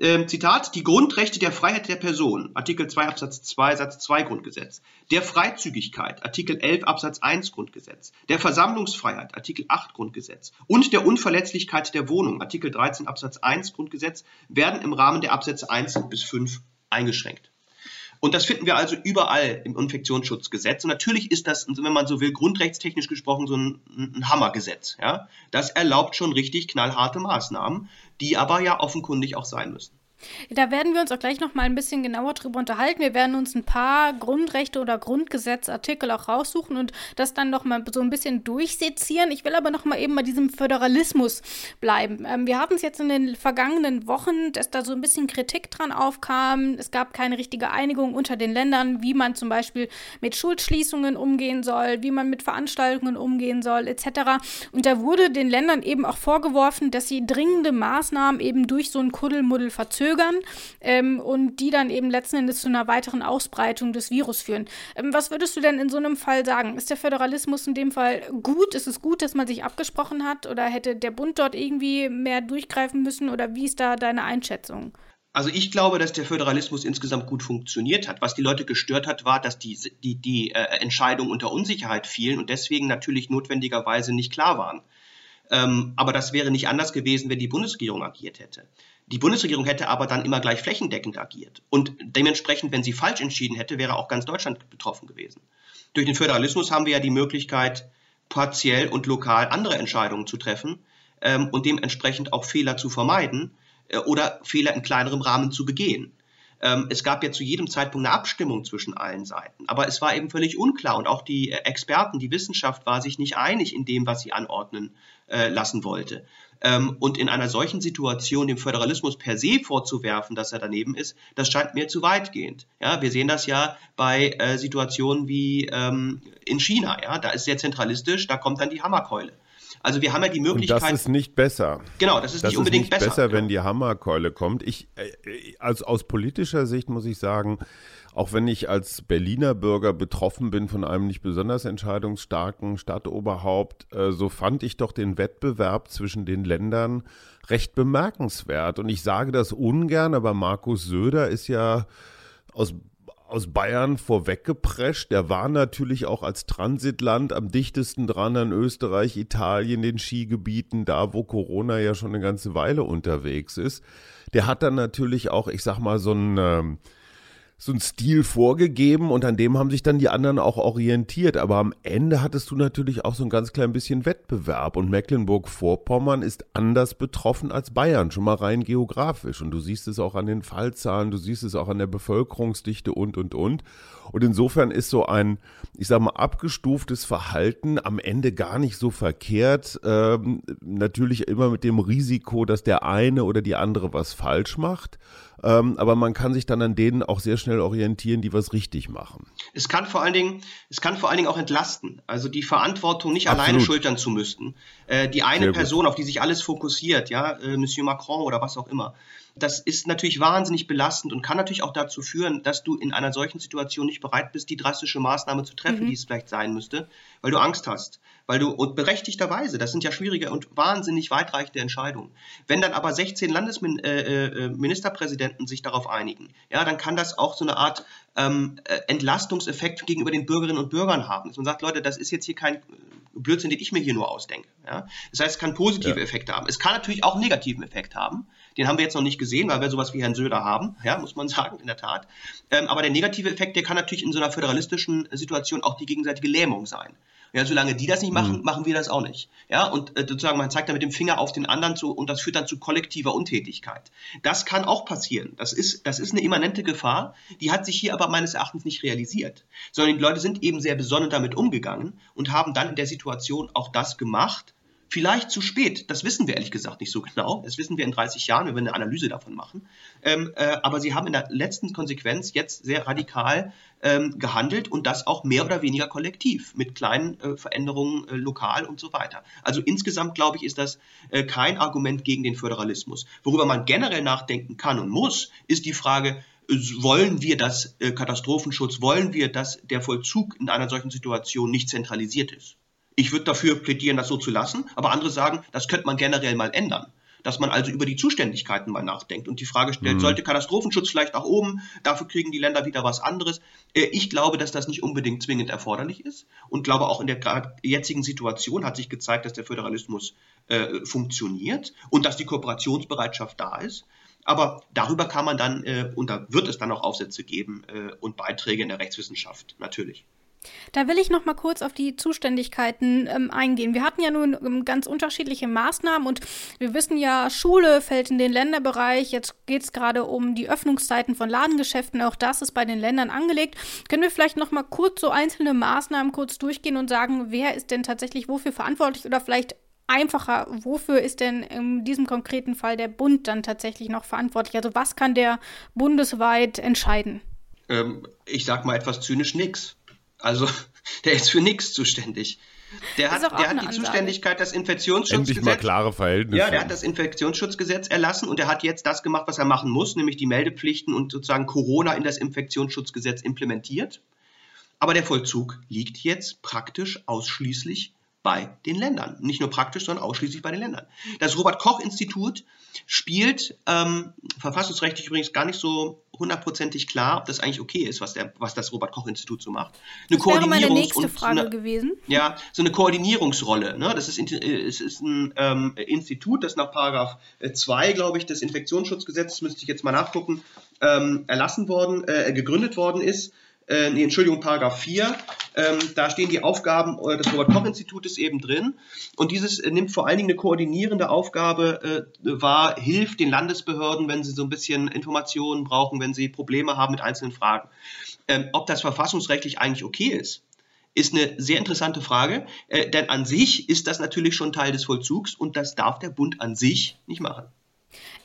[SPEAKER 3] Ähm, Zitat, die Grundrechte der Freiheit der Person, Artikel 2 Absatz 2 Satz 2 Grundgesetz, der Freizügigkeit, Artikel 11 Absatz 1 Grundgesetz, der Versammlungsfreiheit, Artikel 8 Grundgesetz und der Unverletzlichkeit der Wohnung, Artikel 13 Absatz 1 Grundgesetz, werden im Rahmen der Absätze 1 bis 5 eingeschränkt. Und das finden wir also überall im Infektionsschutzgesetz. Und natürlich ist das, wenn man so will, grundrechtstechnisch gesprochen so ein, ein Hammergesetz. Ja? Das erlaubt schon richtig knallharte Maßnahmen, die aber ja offenkundig auch sein müssen.
[SPEAKER 1] Da werden wir uns auch gleich noch mal ein bisschen genauer drüber unterhalten. Wir werden uns ein paar Grundrechte oder Grundgesetzartikel auch raussuchen und das dann noch mal so ein bisschen durchsezieren. Ich will aber noch mal eben bei diesem Föderalismus bleiben. Ähm, wir haben es jetzt in den vergangenen Wochen, dass da so ein bisschen Kritik dran aufkam. Es gab keine richtige Einigung unter den Ländern, wie man zum Beispiel mit Schulschließungen umgehen soll, wie man mit Veranstaltungen umgehen soll, etc. Und da wurde den Ländern eben auch vorgeworfen, dass sie dringende Maßnahmen eben durch so ein Kuddelmuddel verzögern verzögern ähm, und die dann eben letzten Endes zu einer weiteren Ausbreitung des Virus führen. Ähm, was würdest du denn in so einem Fall sagen? Ist der Föderalismus in dem Fall gut? Ist es gut, dass man sich abgesprochen hat oder hätte der Bund dort irgendwie mehr durchgreifen müssen oder wie ist da deine Einschätzung?
[SPEAKER 3] Also ich glaube, dass der Föderalismus insgesamt gut funktioniert hat. Was die Leute gestört hat, war, dass die, die, die äh, Entscheidungen unter Unsicherheit fielen und deswegen natürlich notwendigerweise nicht klar waren. Ähm, aber das wäre nicht anders gewesen, wenn die Bundesregierung agiert hätte. Die Bundesregierung hätte aber dann immer gleich flächendeckend agiert. Und dementsprechend, wenn sie falsch entschieden hätte, wäre auch ganz Deutschland betroffen gewesen. Durch den Föderalismus haben wir ja die Möglichkeit, partiell und lokal andere Entscheidungen zu treffen ähm, und dementsprechend auch Fehler zu vermeiden äh, oder Fehler in kleinerem Rahmen zu begehen. Ähm, es gab ja zu jedem Zeitpunkt eine Abstimmung zwischen allen Seiten, aber es war eben völlig unklar und auch die äh, Experten, die Wissenschaft war sich nicht einig in dem, was sie anordnen äh, lassen wollte. Ähm, und in einer solchen Situation dem Föderalismus per se vorzuwerfen, dass er daneben ist, das scheint mir zu weitgehend. Ja, wir sehen das ja bei äh, Situationen wie ähm, in China. Ja, da ist sehr zentralistisch, da kommt dann die Hammerkeule. Also wir haben ja die Möglichkeit.
[SPEAKER 2] Und das ist nicht besser.
[SPEAKER 3] Genau, das ist das nicht unbedingt ist nicht
[SPEAKER 2] besser.
[SPEAKER 3] besser,
[SPEAKER 2] wenn die Hammerkeule kommt. Ich, äh, also aus politischer Sicht muss ich sagen, auch wenn ich als Berliner Bürger betroffen bin von einem nicht besonders entscheidungsstarken Stadtoberhaupt, äh, so fand ich doch den Wettbewerb zwischen den Ländern recht bemerkenswert. Und ich sage das ungern, aber Markus Söder ist ja aus aus Bayern vorweggeprescht. Der war natürlich auch als Transitland am dichtesten dran an Österreich, Italien, den Skigebieten, da wo Corona ja schon eine ganze Weile unterwegs ist. Der hat dann natürlich auch, ich sag mal, so ein ähm, so ein Stil vorgegeben und an dem haben sich dann die anderen auch orientiert. Aber am Ende hattest du natürlich auch so ein ganz klein bisschen Wettbewerb und Mecklenburg-Vorpommern ist anders betroffen als Bayern, schon mal rein geografisch. Und du siehst es auch an den Fallzahlen, du siehst es auch an der Bevölkerungsdichte und, und, und. Und insofern ist so ein, ich sag mal, abgestuftes Verhalten am Ende gar nicht so verkehrt. Ähm, natürlich immer mit dem Risiko, dass der eine oder die andere was falsch macht. Ähm, aber man kann sich dann an denen auch sehr schnell orientieren, die was richtig machen.
[SPEAKER 3] Es kann vor allen Dingen, es kann vor allen Dingen auch entlasten. Also die Verantwortung nicht Absolut. alleine schultern zu müssten. Äh, die eine Person, auf die sich alles fokussiert, ja, äh, Monsieur Macron oder was auch immer. Das ist natürlich wahnsinnig belastend und kann natürlich auch dazu führen, dass du in einer solchen Situation nicht bereit bist, die drastische Maßnahme zu treffen, mhm. die es vielleicht sein müsste, weil du Angst hast weil du und berechtigterweise, das sind ja schwierige und wahnsinnig weitreichende Entscheidungen. Wenn dann aber 16 Landesministerpräsidenten äh, äh, sich darauf einigen, ja, dann kann das auch so eine Art ähm, äh, Entlastungseffekt gegenüber den Bürgerinnen und Bürgern haben. Dass man sagt, Leute, das ist jetzt hier kein Blödsinn, den ich mir hier nur ausdenke. Ja? Das heißt, es kann positive ja. Effekte haben. Es kann natürlich auch einen negativen Effekt haben. Den haben wir jetzt noch nicht gesehen, weil wir sowas wie Herrn Söder haben, ja, muss man [laughs] sagen, in der Tat. Ähm, aber der negative Effekt, der kann natürlich in so einer föderalistischen Situation auch die gegenseitige Lähmung sein. Ja, solange die das nicht machen, mhm. machen wir das auch nicht. Ja, und äh, sozusagen man zeigt da mit dem Finger auf den anderen zu und das führt dann zu kollektiver Untätigkeit. Das kann auch passieren. Das ist, das ist eine immanente Gefahr. Die hat sich hier aber meines Erachtens nicht realisiert, sondern die Leute sind eben sehr besonnen damit umgegangen und haben dann in der Situation auch das gemacht, Vielleicht zu spät, das wissen wir ehrlich gesagt nicht so genau. Das wissen wir in 30 Jahren, wenn wir eine Analyse davon machen. Ähm, äh, aber sie haben in der letzten Konsequenz jetzt sehr radikal ähm, gehandelt und das auch mehr oder weniger kollektiv mit kleinen äh, Veränderungen äh, lokal und so weiter. Also insgesamt glaube ich, ist das äh, kein Argument gegen den Föderalismus. Worüber man generell nachdenken kann und muss, ist die Frage, äh, wollen wir das äh, Katastrophenschutz, wollen wir, dass der Vollzug in einer solchen Situation nicht zentralisiert ist? Ich würde dafür plädieren, das so zu lassen, aber andere sagen, das könnte man generell mal ändern dass man also über die Zuständigkeiten mal nachdenkt und die Frage stellt, mhm. sollte Katastrophenschutz vielleicht nach oben, dafür kriegen die Länder wieder was anderes. Äh, ich glaube, dass das nicht unbedingt zwingend erforderlich ist und glaube auch in der jetzigen Situation hat sich gezeigt, dass der Föderalismus äh, funktioniert und dass die Kooperationsbereitschaft da ist. Aber darüber kann man dann, äh, und da wird es dann auch Aufsätze geben äh, und Beiträge in der Rechtswissenschaft, natürlich.
[SPEAKER 1] Da will ich noch mal kurz auf die Zuständigkeiten ähm, eingehen. Wir hatten ja nun ähm, ganz unterschiedliche Maßnahmen und wir wissen ja, Schule fällt in den Länderbereich. Jetzt geht es gerade um die Öffnungszeiten von Ladengeschäften. Auch das ist bei den Ländern angelegt. Können wir vielleicht noch mal kurz so einzelne Maßnahmen kurz durchgehen und sagen, wer ist denn tatsächlich wofür verantwortlich oder vielleicht einfacher, wofür ist denn in diesem konkreten Fall der Bund dann tatsächlich noch verantwortlich? Also was kann der bundesweit entscheiden?
[SPEAKER 3] Ähm, ich sag mal etwas zynisch nix. Also [laughs] der ist für nichts zuständig. Der hat, der hat die Ansage. Zuständigkeit, das Infektionsschutzgesetz.
[SPEAKER 2] Endlich mal klare Verhältnisse.
[SPEAKER 3] Ja, der hat das Infektionsschutzgesetz erlassen und er hat jetzt das gemacht, was er machen muss, nämlich die Meldepflichten und sozusagen Corona in das Infektionsschutzgesetz implementiert. Aber der Vollzug liegt jetzt praktisch ausschließlich bei den Ländern. Nicht nur praktisch, sondern ausschließlich bei den Ländern. Das Robert-Koch-Institut spielt ähm, verfassungsrechtlich übrigens gar nicht so hundertprozentig klar, ob das eigentlich okay ist, was, der, was das Robert-Koch-Institut so macht.
[SPEAKER 1] Eine das wäre meine nächste Frage eine, gewesen.
[SPEAKER 3] Ja, so eine Koordinierungsrolle. Ne? Das ist, äh, es ist ein ähm, Institut, das nach Paragraph 2, glaube ich, des Infektionsschutzgesetzes, müsste ich jetzt mal nachgucken, ähm, erlassen worden, äh, gegründet worden ist äh, nee, Entschuldigung, Paragraph 4, ähm, da stehen die Aufgaben äh, des Robert-Koch-Institutes eben drin. Und dieses äh, nimmt vor allen Dingen eine koordinierende Aufgabe äh, wahr, hilft den Landesbehörden, wenn sie so ein bisschen Informationen brauchen, wenn sie Probleme haben mit einzelnen Fragen. Ähm, ob das verfassungsrechtlich eigentlich okay ist, ist eine sehr interessante Frage, äh, denn an sich ist das natürlich schon Teil des Vollzugs und das darf der Bund an sich nicht machen.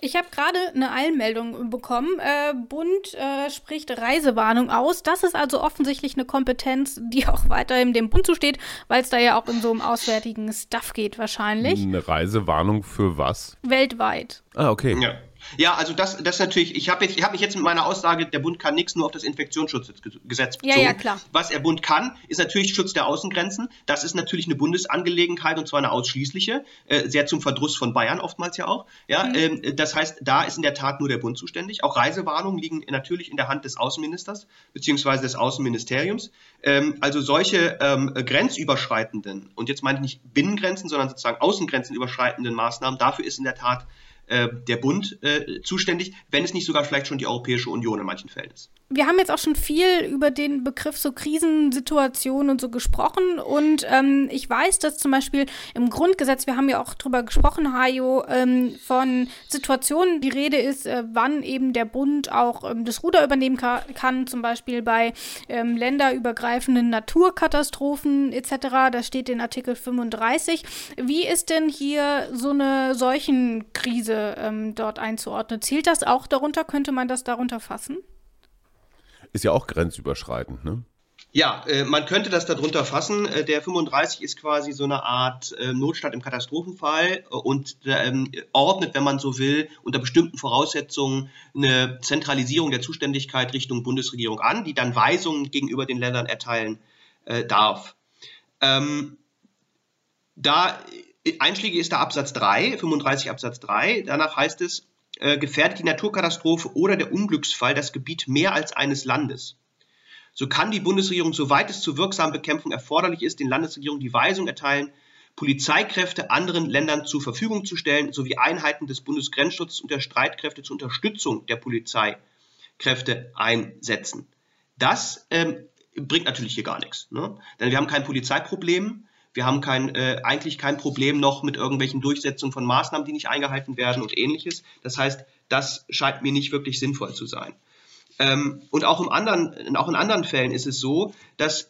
[SPEAKER 1] Ich habe gerade eine Eilmeldung bekommen. Äh, Bund äh, spricht Reisewarnung aus. Das ist also offensichtlich eine Kompetenz, die [laughs] auch weiterhin dem Bund zusteht, weil es da ja auch in so einem auswärtigen Stuff geht wahrscheinlich.
[SPEAKER 2] Eine Reisewarnung für was?
[SPEAKER 1] Weltweit.
[SPEAKER 2] Ah, okay.
[SPEAKER 3] Ja. Ja, also das, das natürlich, ich habe hab mich jetzt mit meiner Aussage, der Bund kann nichts nur auf das Infektionsschutzgesetz bezogen.
[SPEAKER 1] Ja, ja, klar.
[SPEAKER 3] Was der Bund kann, ist natürlich Schutz der Außengrenzen. Das ist natürlich eine Bundesangelegenheit und zwar eine ausschließliche, äh, sehr zum Verdruss von Bayern oftmals ja auch. Ja, mhm. ähm, das heißt, da ist in der Tat nur der Bund zuständig. Auch Reisewarnungen liegen natürlich in der Hand des Außenministers beziehungsweise des Außenministeriums. Ähm, also solche ähm, grenzüberschreitenden, und jetzt meine ich nicht Binnengrenzen, sondern sozusagen Außengrenzen überschreitenden Maßnahmen, dafür ist in der Tat äh, der Bund äh, zuständig, wenn es nicht sogar vielleicht schon die Europäische Union in manchen Fällen ist.
[SPEAKER 1] Wir haben jetzt auch schon viel über den Begriff so Krisensituationen und so gesprochen und ähm, ich weiß, dass zum Beispiel im Grundgesetz, wir haben ja auch drüber gesprochen, Hajo, ähm, von Situationen die Rede ist, äh, wann eben der Bund auch ähm, das Ruder übernehmen ka kann, zum Beispiel bei ähm, länderübergreifenden Naturkatastrophen etc. Da steht in Artikel 35. Wie ist denn hier so eine solchen Krise Krise ähm, dort einzuordnen. Zählt das auch darunter? Könnte man das darunter fassen?
[SPEAKER 2] Ist ja auch grenzüberschreitend, ne?
[SPEAKER 3] Ja, äh, man könnte das darunter fassen. Äh, der 35 ist quasi so eine Art äh, Notstand im Katastrophenfall äh, und ähm, ordnet, wenn man so will, unter bestimmten Voraussetzungen eine Zentralisierung der Zuständigkeit Richtung Bundesregierung an, die dann Weisungen gegenüber den Ländern erteilen darf. Ähm, da Einschläge ist der Absatz 3, 35 Absatz 3. Danach heißt es, äh, gefährdet die Naturkatastrophe oder der Unglücksfall das Gebiet mehr als eines Landes. So kann die Bundesregierung, soweit es zur wirksamen Bekämpfung erforderlich ist, den Landesregierungen die Weisung erteilen, Polizeikräfte anderen Ländern zur Verfügung zu stellen, sowie Einheiten des Bundesgrenzschutzes und der Streitkräfte zur Unterstützung der Polizeikräfte einsetzen. Das ähm, bringt natürlich hier gar nichts. Ne? Denn wir haben kein Polizeiproblem, wir haben kein, äh, eigentlich kein Problem noch mit irgendwelchen Durchsetzungen von Maßnahmen, die nicht eingehalten werden und ähnliches. Das heißt, das scheint mir nicht wirklich sinnvoll zu sein. Ähm, und auch, im anderen, auch in anderen Fällen ist es so, dass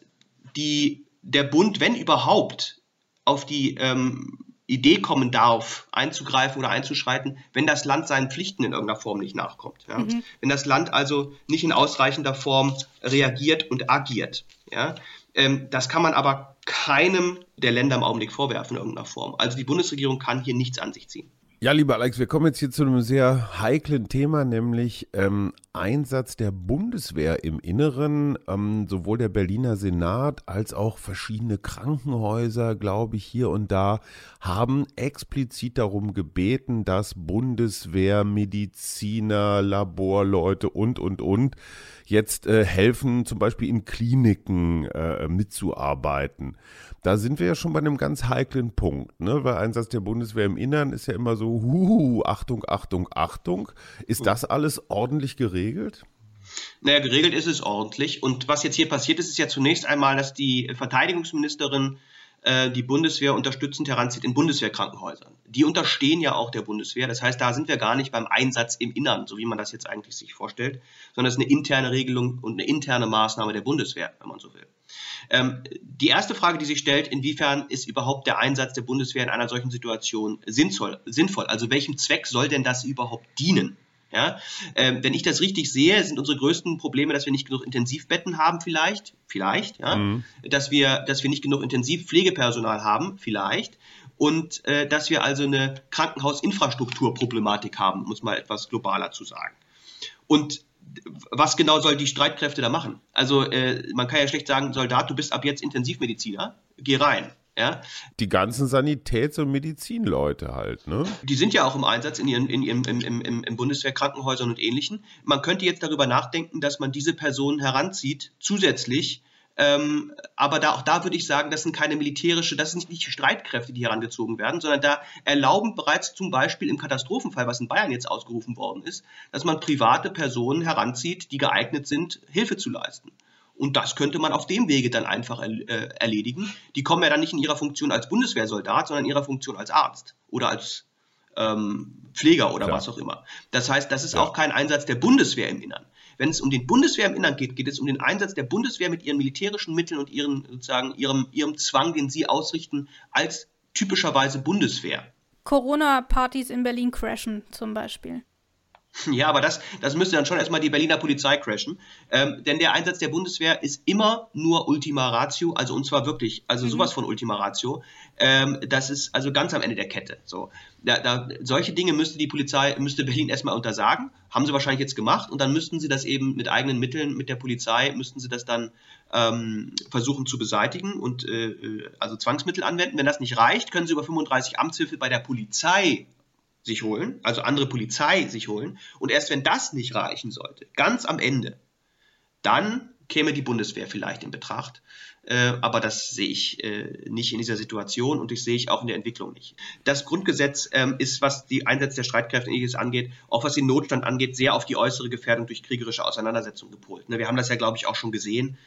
[SPEAKER 3] die, der Bund, wenn überhaupt, auf die ähm, Idee kommen darf, einzugreifen oder einzuschreiten, wenn das Land seinen Pflichten in irgendeiner Form nicht nachkommt. Ja? Mhm. Wenn das Land also nicht in ausreichender Form reagiert und agiert. Ja? Ähm, das kann man aber keinem der Länder im Augenblick vorwerfen in irgendeiner Form. Also die Bundesregierung kann hier nichts an sich ziehen.
[SPEAKER 2] Ja, lieber Alex, wir kommen jetzt hier zu einem sehr heiklen Thema, nämlich ähm, Einsatz der Bundeswehr im Inneren. Ähm, sowohl der Berliner Senat als auch verschiedene Krankenhäuser, glaube ich, hier und da haben explizit darum gebeten, dass Bundeswehr, Mediziner, Laborleute und, und, und jetzt äh, helfen, zum Beispiel in Kliniken äh, mitzuarbeiten. Da sind wir ja schon bei einem ganz heiklen Punkt, ne? weil Einsatz der Bundeswehr im Innern ist ja immer so, huhu, Achtung, Achtung, Achtung. Ist das alles ordentlich geregelt?
[SPEAKER 3] Naja, geregelt ist es ordentlich. Und was jetzt hier passiert ist, ist ja zunächst einmal, dass die Verteidigungsministerin äh, die Bundeswehr unterstützend heranzieht in Bundeswehrkrankenhäusern. Die unterstehen ja auch der Bundeswehr. Das heißt, da sind wir gar nicht beim Einsatz im Innern, so wie man das jetzt eigentlich sich vorstellt, sondern es ist eine interne Regelung und eine interne Maßnahme der Bundeswehr, wenn man so will. Ähm, die erste Frage, die sich stellt, inwiefern ist überhaupt der Einsatz der Bundeswehr in einer solchen Situation sinnvoll? sinnvoll? Also welchem Zweck soll denn das überhaupt dienen? Ja, ähm, wenn ich das richtig sehe, sind unsere größten Probleme, dass wir nicht genug Intensivbetten haben, vielleicht, vielleicht, ja, mhm. dass wir, dass wir nicht genug Intensivpflegepersonal haben, vielleicht, und äh, dass wir also eine Krankenhausinfrastrukturproblematik haben, um es mal etwas globaler zu sagen. Und was genau soll die Streitkräfte da machen? Also äh, man kann ja schlecht sagen, Soldat, du bist ab jetzt Intensivmediziner, geh rein. Ja?
[SPEAKER 2] Die ganzen Sanitäts- und Medizinleute halt, ne?
[SPEAKER 3] Die sind ja auch im Einsatz in ihren, in ihren, im, im, im, im Bundeswehrkrankenhäusern und ähnlichen. Man könnte jetzt darüber nachdenken, dass man diese Personen heranzieht, zusätzlich ähm, aber da, auch da würde ich sagen, das sind keine militärische, das sind nicht Streitkräfte, die herangezogen werden, sondern da erlauben bereits zum Beispiel im Katastrophenfall, was in Bayern jetzt ausgerufen worden ist, dass man private Personen heranzieht, die geeignet sind, Hilfe zu leisten. Und das könnte man auf dem Wege dann einfach äh, erledigen. Die kommen ja dann nicht in ihrer Funktion als Bundeswehrsoldat, sondern in ihrer Funktion als Arzt oder als ähm, Pfleger oder Klar. was auch immer. Das heißt, das ist ja. auch kein Einsatz der Bundeswehr im Innern. Wenn es um den Bundeswehr im Innern geht, geht es um den Einsatz der Bundeswehr mit ihren militärischen Mitteln und ihren, sozusagen ihrem, ihrem Zwang, den sie ausrichten, als typischerweise Bundeswehr.
[SPEAKER 1] Corona-Partys in Berlin crashen zum Beispiel. [laughs]
[SPEAKER 3] Ja, aber das, das müsste dann schon erstmal die Berliner Polizei crashen. Ähm, denn der Einsatz der Bundeswehr ist immer nur Ultima Ratio, also und zwar wirklich, also mhm. sowas von Ultima Ratio. Ähm, das ist also ganz am Ende der Kette. So, da, da, solche Dinge müsste die Polizei, müsste Berlin erstmal untersagen. Haben sie wahrscheinlich jetzt gemacht und dann müssten sie das eben mit eigenen Mitteln, mit der Polizei, müssten sie das dann ähm, versuchen zu beseitigen und äh, äh also Zwangsmittel anwenden. Wenn das nicht reicht, können sie über 35 Amtshilfe bei der Polizei sich holen, also andere Polizei sich holen. Und erst wenn das nicht reichen sollte, ganz am Ende, dann käme die Bundeswehr vielleicht in Betracht. Äh, aber das sehe ich äh, nicht in dieser Situation und das sehe ich auch in der Entwicklung nicht. Das Grundgesetz ähm, ist, was die Einsatz der Streitkräfte ähnliches angeht, auch was den Notstand angeht, sehr auf die äußere Gefährdung durch kriegerische Auseinandersetzung gepolt. Ne, wir haben das ja, glaube ich, auch schon gesehen.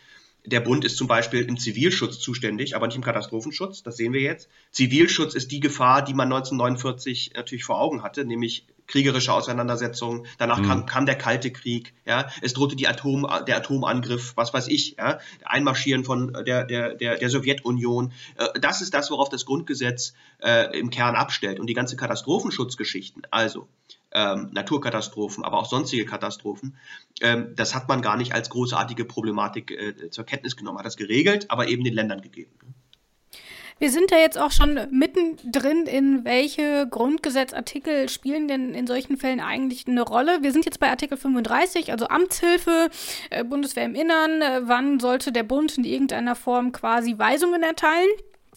[SPEAKER 3] Der Bund ist zum Beispiel im Zivilschutz zuständig, aber nicht im Katastrophenschutz. Das sehen wir jetzt. Zivilschutz ist die Gefahr, die man 1949 natürlich vor Augen hatte, nämlich kriegerische Auseinandersetzungen. Danach mhm. kam, kam, der Kalte Krieg. Ja, es drohte die Atom, der Atomangriff, was weiß ich, ja, Einmarschieren von der der der, der Sowjetunion. Äh, das ist das, worauf das Grundgesetz äh, im Kern abstellt und die ganze Katastrophenschutzgeschichten. Also ähm, Naturkatastrophen, aber auch sonstige Katastrophen. Ähm, das hat man gar nicht als großartige Problematik äh, zur Kenntnis genommen, hat das geregelt, aber eben den Ländern gegeben.
[SPEAKER 1] Wir sind ja jetzt auch schon mittendrin, in welche Grundgesetzartikel spielen denn in solchen Fällen eigentlich eine Rolle. Wir sind jetzt bei Artikel 35, also Amtshilfe, äh, Bundeswehr im Innern. Äh, wann sollte der Bund in irgendeiner Form quasi Weisungen erteilen?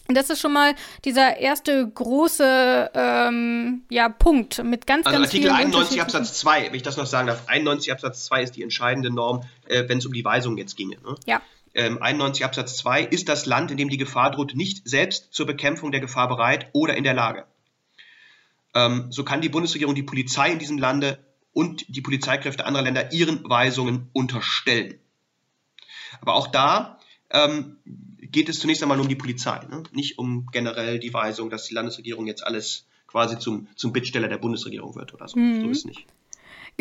[SPEAKER 1] Das ist schon mal dieser erste große ähm, ja, Punkt mit ganz,
[SPEAKER 3] also
[SPEAKER 1] ganz
[SPEAKER 3] Artikel 91 Absatz 2, wenn ich das noch sagen darf. 91 Absatz 2 ist die entscheidende Norm, äh, wenn es um die Weisung jetzt ginge. Ne?
[SPEAKER 1] Ja.
[SPEAKER 3] Ähm, 91 Absatz 2 ist das Land, in dem die Gefahr droht, nicht selbst zur Bekämpfung der Gefahr bereit oder in der Lage. Ähm, so kann die Bundesregierung die Polizei in diesem Lande und die Polizeikräfte anderer Länder ihren Weisungen unterstellen. Aber auch da ähm, geht es zunächst einmal um die Polizei, ne? nicht um generell die Weisung, dass die Landesregierung jetzt alles quasi zum, zum Bittsteller der Bundesregierung wird oder so. Mhm. So ist es nicht.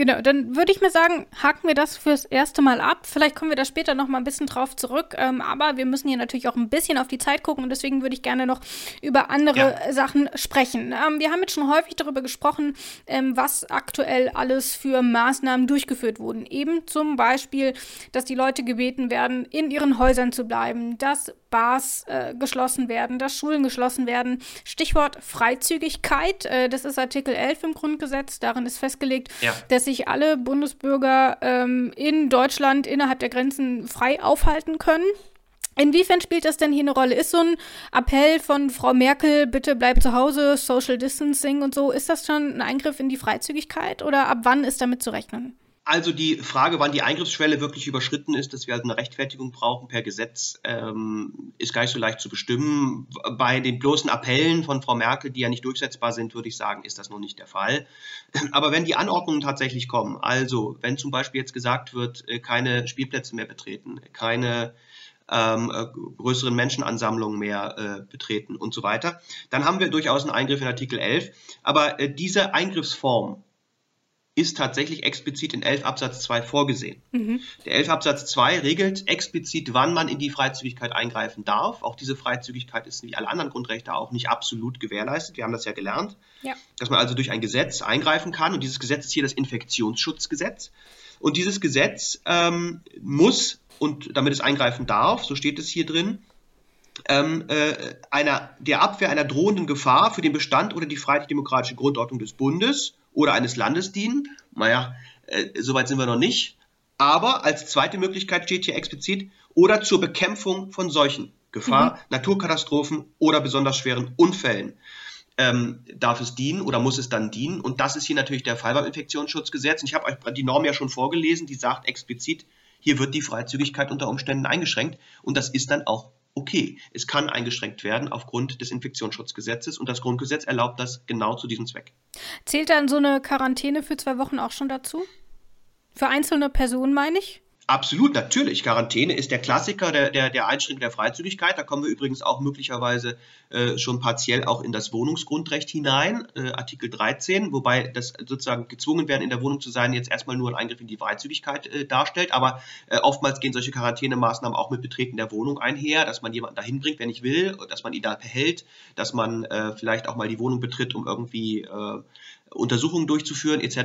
[SPEAKER 1] Genau, dann würde ich mir sagen, haken wir das fürs erste Mal ab. Vielleicht kommen wir da später noch mal ein bisschen drauf zurück. Ähm, aber wir müssen hier natürlich auch ein bisschen auf die Zeit gucken und deswegen würde ich gerne noch über andere ja. Sachen sprechen. Ähm, wir haben jetzt schon häufig darüber gesprochen, ähm, was aktuell alles für Maßnahmen durchgeführt wurden. Eben zum Beispiel, dass die Leute gebeten werden, in ihren Häusern zu bleiben, dass Bars äh, geschlossen werden, dass Schulen geschlossen werden. Stichwort Freizügigkeit, äh, das ist Artikel 11 im Grundgesetz. Darin ist festgelegt, ja. dass sich alle Bundesbürger ähm, in Deutschland innerhalb der Grenzen frei aufhalten können. Inwiefern spielt das denn hier eine Rolle? Ist so ein Appell von Frau Merkel, bitte bleib zu Hause, Social Distancing und so, ist das schon ein Eingriff in die Freizügigkeit oder ab wann ist damit zu rechnen?
[SPEAKER 3] Also die Frage, wann die Eingriffsschwelle wirklich überschritten ist, dass wir halt eine Rechtfertigung brauchen per Gesetz, ähm, ist gar nicht so leicht zu bestimmen. Bei den bloßen Appellen von Frau Merkel, die ja nicht durchsetzbar sind, würde ich sagen, ist das noch nicht der Fall. [clears throat] Aber wenn die Anordnungen tatsächlich kommen, also wenn zum Beispiel jetzt gesagt wird, äh, keine Spielplätze mehr betreten, keine ähm, äh, größeren Menschenansammlungen mehr äh, betreten und so weiter, dann haben wir durchaus einen Eingriff in Artikel 11. Aber äh, diese Eingriffsform ist tatsächlich explizit in 11 Absatz 2 vorgesehen. Mhm. Der 11 Absatz 2 regelt explizit, wann man in die Freizügigkeit eingreifen darf. Auch diese Freizügigkeit ist wie alle anderen Grundrechte auch nicht absolut gewährleistet. Wir haben das ja gelernt, ja. dass man also durch ein Gesetz eingreifen kann. Und dieses Gesetz ist hier das Infektionsschutzgesetz. Und dieses Gesetz ähm, muss und damit es eingreifen darf, so steht es hier drin, ähm, äh, einer, der Abwehr einer drohenden Gefahr für den Bestand oder die freiheitlich-demokratische Grundordnung des Bundes oder eines Landes dienen. Naja, äh, soweit sind wir noch nicht. Aber als zweite Möglichkeit steht hier explizit oder zur Bekämpfung von Seuchen, Gefahr, mhm. Naturkatastrophen oder besonders schweren Unfällen ähm, darf es dienen oder muss es dann dienen. Und das ist hier natürlich der Fall beim Infektionsschutzgesetz. Und ich habe euch die Norm ja schon vorgelesen, die sagt explizit, hier wird die Freizügigkeit unter Umständen eingeschränkt und das ist dann auch okay. Es kann eingeschränkt werden aufgrund des Infektionsschutzgesetzes und das Grundgesetz erlaubt das genau zu diesem Zweck.
[SPEAKER 1] Zählt dann so eine Quarantäne für zwei Wochen auch schon dazu? Für einzelne Personen meine ich?
[SPEAKER 3] Absolut, natürlich. Quarantäne ist der Klassiker der, der, der Einschränkung der Freizügigkeit. Da kommen wir übrigens auch möglicherweise äh, schon partiell auch in das Wohnungsgrundrecht hinein, äh, Artikel 13, wobei das sozusagen gezwungen werden, in der Wohnung zu sein, jetzt erstmal nur ein Eingriff in die Freizügigkeit äh, darstellt. Aber äh, oftmals gehen solche Quarantänemaßnahmen auch mit Betreten der Wohnung einher, dass man jemanden dahin bringt, wenn ich will, dass man ihn da behält, dass man äh, vielleicht auch mal die Wohnung betritt, um irgendwie äh, Untersuchungen durchzuführen etc.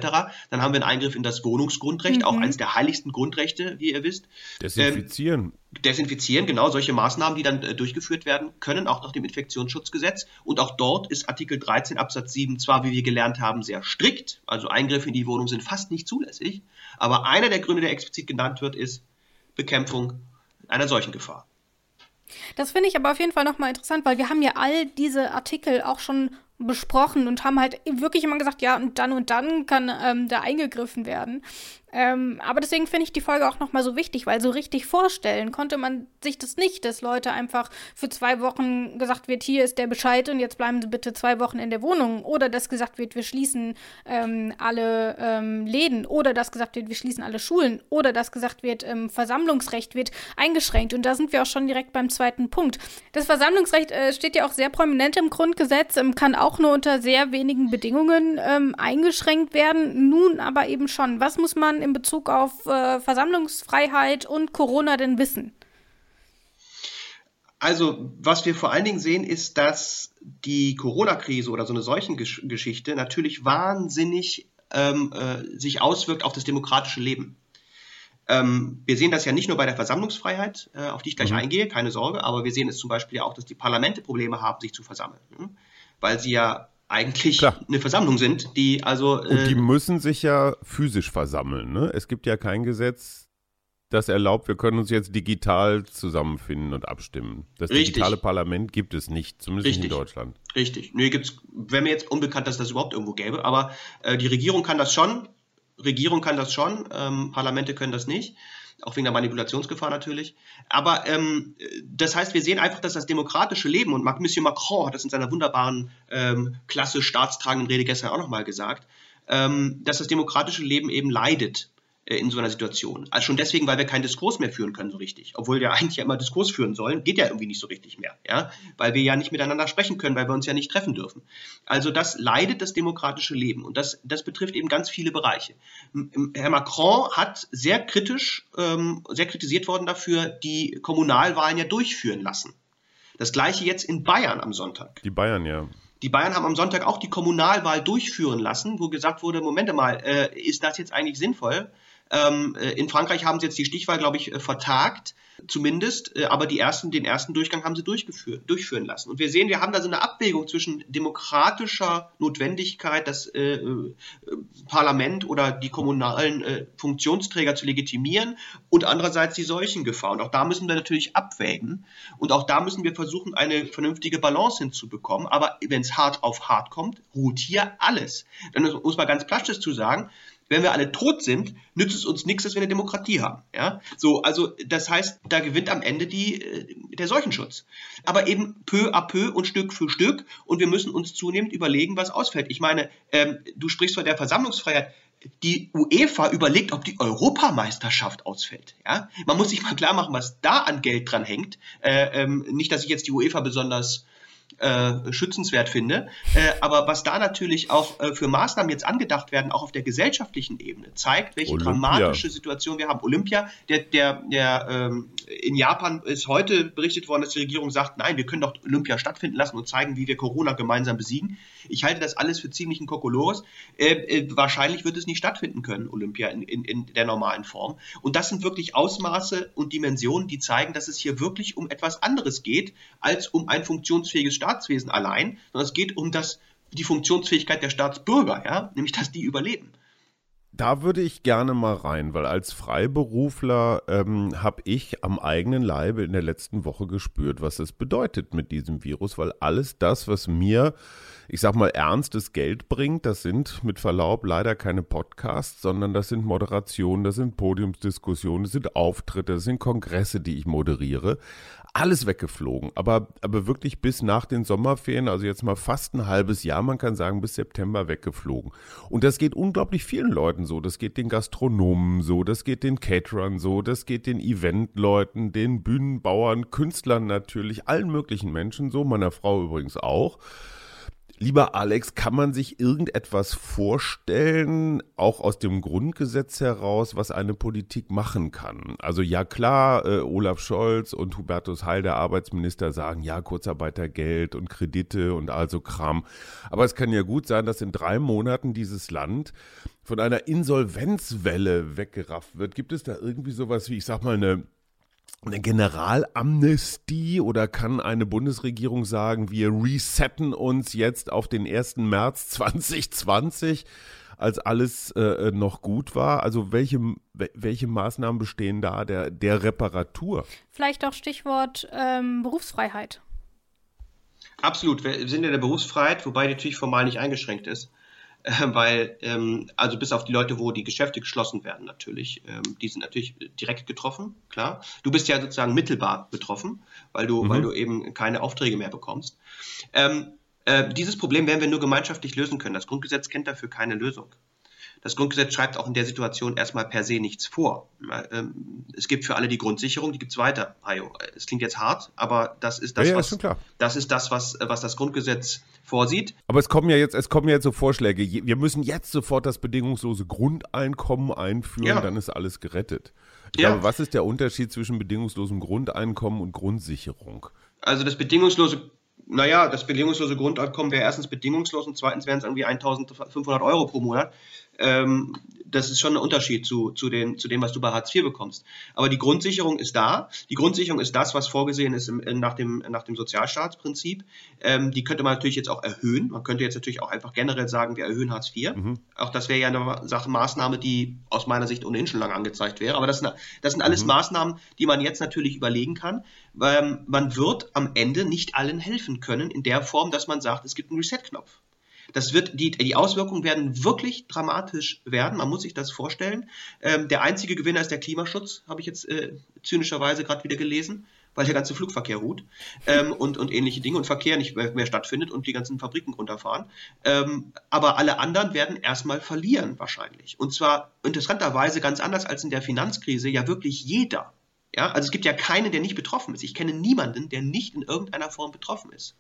[SPEAKER 3] Dann haben wir einen Eingriff in das Wohnungsgrundrecht, mhm. auch eines der heiligsten Grundrechte, wie ihr wisst.
[SPEAKER 2] Desinfizieren.
[SPEAKER 3] Ähm, desinfizieren, genau, solche Maßnahmen, die dann äh, durchgeführt werden können, auch nach dem Infektionsschutzgesetz. Und auch dort ist Artikel 13 Absatz 7 zwar, wie wir gelernt haben, sehr strikt, also Eingriffe in die Wohnung sind fast nicht zulässig, aber einer der Gründe, der explizit genannt wird, ist Bekämpfung einer solchen Gefahr.
[SPEAKER 1] Das finde ich aber auf jeden Fall nochmal interessant, weil wir haben ja all diese Artikel auch schon besprochen und haben halt wirklich immer gesagt, ja, und dann und dann kann ähm, da eingegriffen werden. Ähm, aber deswegen finde ich die Folge auch nochmal so wichtig, weil so richtig vorstellen konnte man sich das nicht, dass Leute einfach für zwei Wochen gesagt wird, hier ist der Bescheid und jetzt bleiben sie bitte zwei Wochen in der Wohnung. Oder dass gesagt wird, wir schließen ähm, alle ähm, Läden. Oder dass gesagt wird, wir schließen alle Schulen. Oder dass gesagt wird, ähm, Versammlungsrecht wird eingeschränkt. Und da sind wir auch schon direkt beim zweiten Punkt. Das Versammlungsrecht äh, steht ja auch sehr prominent im Grundgesetz, ähm, kann auch nur unter sehr wenigen Bedingungen ähm, eingeschränkt werden. Nun aber eben schon. Was muss man in Bezug auf äh, Versammlungsfreiheit und Corona denn wissen?
[SPEAKER 3] Also, was wir vor allen Dingen sehen, ist, dass die Corona-Krise oder so eine Seuchengeschichte natürlich wahnsinnig ähm, äh, sich auswirkt auf das demokratische Leben. Ähm, wir sehen das ja nicht nur bei der Versammlungsfreiheit, äh, auf die ich gleich mhm. eingehe, keine Sorge, aber wir sehen es zum Beispiel auch, dass die Parlamente Probleme haben, sich zu versammeln, ne? Weil sie ja eigentlich Klar. eine Versammlung sind, die also.
[SPEAKER 2] Äh, Und die müssen sich ja physisch versammeln. Ne? Es gibt ja kein Gesetz, das erlaubt, wir können uns jetzt digital zusammenfinden und abstimmen. Das Richtig. digitale Parlament gibt es nicht, zumindest Richtig. in Deutschland.
[SPEAKER 3] Richtig. Nee, gibt's, wäre mir jetzt unbekannt, dass das überhaupt irgendwo gäbe, aber äh, die Regierung kann das schon. Regierung kann das schon, ähm, Parlamente können das nicht auch wegen der Manipulationsgefahr natürlich. Aber ähm, das heißt, wir sehen einfach, dass das demokratische Leben, und Monsieur Macron hat das in seiner wunderbaren, ähm, klasse staatstragenden Rede gestern auch nochmal gesagt, ähm, dass das demokratische Leben eben leidet in so einer Situation. Also schon deswegen, weil wir keinen Diskurs mehr führen können so richtig. Obwohl wir [laughs] eigentlich ja immer Diskurs führen sollen, geht ja irgendwie nicht so richtig mehr, ja, weil wir ja nicht miteinander sprechen können, weil wir uns ja nicht treffen dürfen. Also das leidet das demokratische Leben und das, das betrifft eben ganz viele Bereiche. Herr Macron hat sehr kritisch, ähm, sehr kritisiert worden dafür, die Kommunalwahlen ja durchführen lassen. Das gleiche jetzt in Bayern am Sonntag.
[SPEAKER 2] Die Bayern, ja.
[SPEAKER 3] Die Bayern haben am Sonntag auch die Kommunalwahl durchführen lassen, wo gesagt wurde, Moment mal, äh, ist das jetzt eigentlich sinnvoll? Ähm, äh, in Frankreich haben sie jetzt die Stichwahl, glaube ich, äh, vertagt zumindest, äh, aber die ersten, den ersten Durchgang haben sie durchführen lassen. Und wir sehen, wir haben da so eine Abwägung zwischen demokratischer Notwendigkeit, das äh, Parlament oder die kommunalen äh, Funktionsträger zu legitimieren und andererseits die Seuchengefahr. Und auch da müssen wir natürlich abwägen und auch da müssen wir versuchen, eine vernünftige Balance hinzubekommen. Aber wenn es hart auf hart kommt, ruht hier alles. Dann muss man ganz plastisch zu sagen, wenn wir alle tot sind, nützt es uns nichts, dass wir eine Demokratie haben. Ja? So, also das heißt, da gewinnt am Ende die, äh, der Seuchenschutz. Aber eben peu à peu und Stück für Stück und wir müssen uns zunehmend überlegen, was ausfällt. Ich meine, ähm, du sprichst von der Versammlungsfreiheit die UEFA überlegt, ob die Europameisterschaft ausfällt. Ja? Man muss sich mal klar machen, was da an Geld dran hängt. Äh, ähm, nicht, dass ich jetzt die UEFA besonders äh, schützenswert finde. Äh, aber was da natürlich auch äh, für Maßnahmen jetzt angedacht werden, auch auf der gesellschaftlichen Ebene, zeigt, welche Olympia. dramatische Situation wir haben. Olympia, der, der, der ähm, in Japan ist heute berichtet worden, dass die Regierung sagt, nein, wir können doch Olympia stattfinden lassen und zeigen, wie wir Corona gemeinsam besiegen. Ich halte das alles für ziemlichen Kokolores. Äh, äh, wahrscheinlich wird es nicht stattfinden können, Olympia in, in, in der normalen Form. Und das sind wirklich Ausmaße und Dimensionen, die zeigen, dass es hier wirklich um etwas anderes geht, als um ein funktionsfähiges Staatswesen allein, sondern es geht um das, die Funktionsfähigkeit der Staatsbürger, ja? nämlich dass die überleben.
[SPEAKER 2] Da würde ich gerne mal rein, weil als Freiberufler ähm, habe ich am eigenen Leibe in der letzten Woche gespürt, was es bedeutet mit diesem Virus, weil alles das, was mir ich sag mal, ernstes Geld bringt. Das sind mit Verlaub leider keine Podcasts, sondern das sind Moderationen, das sind Podiumsdiskussionen, das sind Auftritte, das sind Kongresse, die ich moderiere. Alles weggeflogen, aber, aber wirklich bis nach den Sommerferien, also jetzt mal fast ein halbes Jahr, man kann sagen bis September weggeflogen. Und das geht unglaublich vielen Leuten so. Das geht den Gastronomen so, das geht den Caterern so, das geht den Eventleuten, den Bühnenbauern, Künstlern natürlich, allen möglichen Menschen so, meiner Frau übrigens auch. Lieber Alex, kann man sich irgendetwas vorstellen, auch aus dem Grundgesetz heraus, was eine Politik machen kann? Also ja klar, äh, Olaf Scholz und Hubertus Heil, der Arbeitsminister, sagen ja Kurzarbeitergeld und Kredite und also Kram. Aber es kann ja gut sein, dass in drei Monaten dieses Land von einer Insolvenzwelle weggerafft wird. Gibt es da irgendwie sowas wie, ich sag mal, eine eine Generalamnestie oder kann eine Bundesregierung sagen, wir resetten uns jetzt auf den 1. März [laughs] 2020, als alles äh, noch gut war? Also welche, welche Maßnahmen bestehen da der, der Reparatur?
[SPEAKER 1] Vielleicht auch Stichwort ähm, Berufsfreiheit.
[SPEAKER 3] Absolut, wir sind in der Berufsfreiheit, wobei die natürlich formal nicht eingeschränkt ist. [laughs] weil, ähm, also bis auf die Leute, wo die Geschäfte geschlossen werden natürlich, ähm, die sind natürlich direkt getroffen, klar. Du bist ja sozusagen mittelbar betroffen, weil du, mhm. weil du eben keine Aufträge mehr bekommst. Ähm, äh, dieses Problem werden wir nur gemeinschaftlich lösen können. Das Grundgesetz kennt dafür keine Lösung. Das Grundgesetz schreibt auch in der Situation erstmal per se nichts vor. Ähm, es gibt für alle die Grundsicherung, die gibt es weiter. Es klingt jetzt hart, aber das ist das, ja, ja, was, ist das, ist das was, was das Grundgesetz vorsieht.
[SPEAKER 2] Aber es kommen ja jetzt, es kommen ja jetzt so Vorschläge. Wir müssen jetzt sofort das bedingungslose Grundeinkommen einführen, ja. dann ist alles gerettet. Ich ja. glaube, was ist der Unterschied zwischen bedingungslosem Grundeinkommen und Grundsicherung?
[SPEAKER 3] Also das bedingungslose naja, das bedingungslose Grundeinkommen wäre erstens bedingungslos und zweitens wären es irgendwie 1500 Euro pro Monat. Ähm, das ist schon ein Unterschied zu, zu, den, zu dem, was du bei Hartz IV bekommst. Aber die Grundsicherung ist da. Die Grundsicherung ist das, was vorgesehen ist im, nach, dem, nach dem Sozialstaatsprinzip. Ähm, die könnte man natürlich jetzt auch erhöhen. Man könnte jetzt natürlich auch einfach generell sagen, wir erhöhen Hartz IV. Mhm. Auch das wäre ja eine Sache, Maßnahme, die aus meiner Sicht ohnehin schon lange angezeigt wäre. Aber das, das sind alles mhm. Maßnahmen, die man jetzt natürlich überlegen kann. Weil man wird am Ende nicht allen helfen können in der Form, dass man sagt, es gibt einen Reset-Knopf. Das wird, die, die Auswirkungen werden wirklich dramatisch werden. Man muss sich das vorstellen. Ähm, der einzige Gewinner ist der Klimaschutz, habe ich jetzt äh, zynischerweise gerade wieder gelesen, weil der ganze Flugverkehr ruht ähm, und, und ähnliche Dinge und Verkehr nicht mehr, mehr stattfindet und die ganzen Fabriken runterfahren. Ähm, aber alle anderen werden erstmal verlieren wahrscheinlich. Und zwar interessanterweise ganz anders als in der Finanzkrise ja wirklich jeder. Ja, also es gibt ja keinen, der nicht betroffen ist. Ich kenne niemanden, der nicht in irgendeiner Form betroffen ist.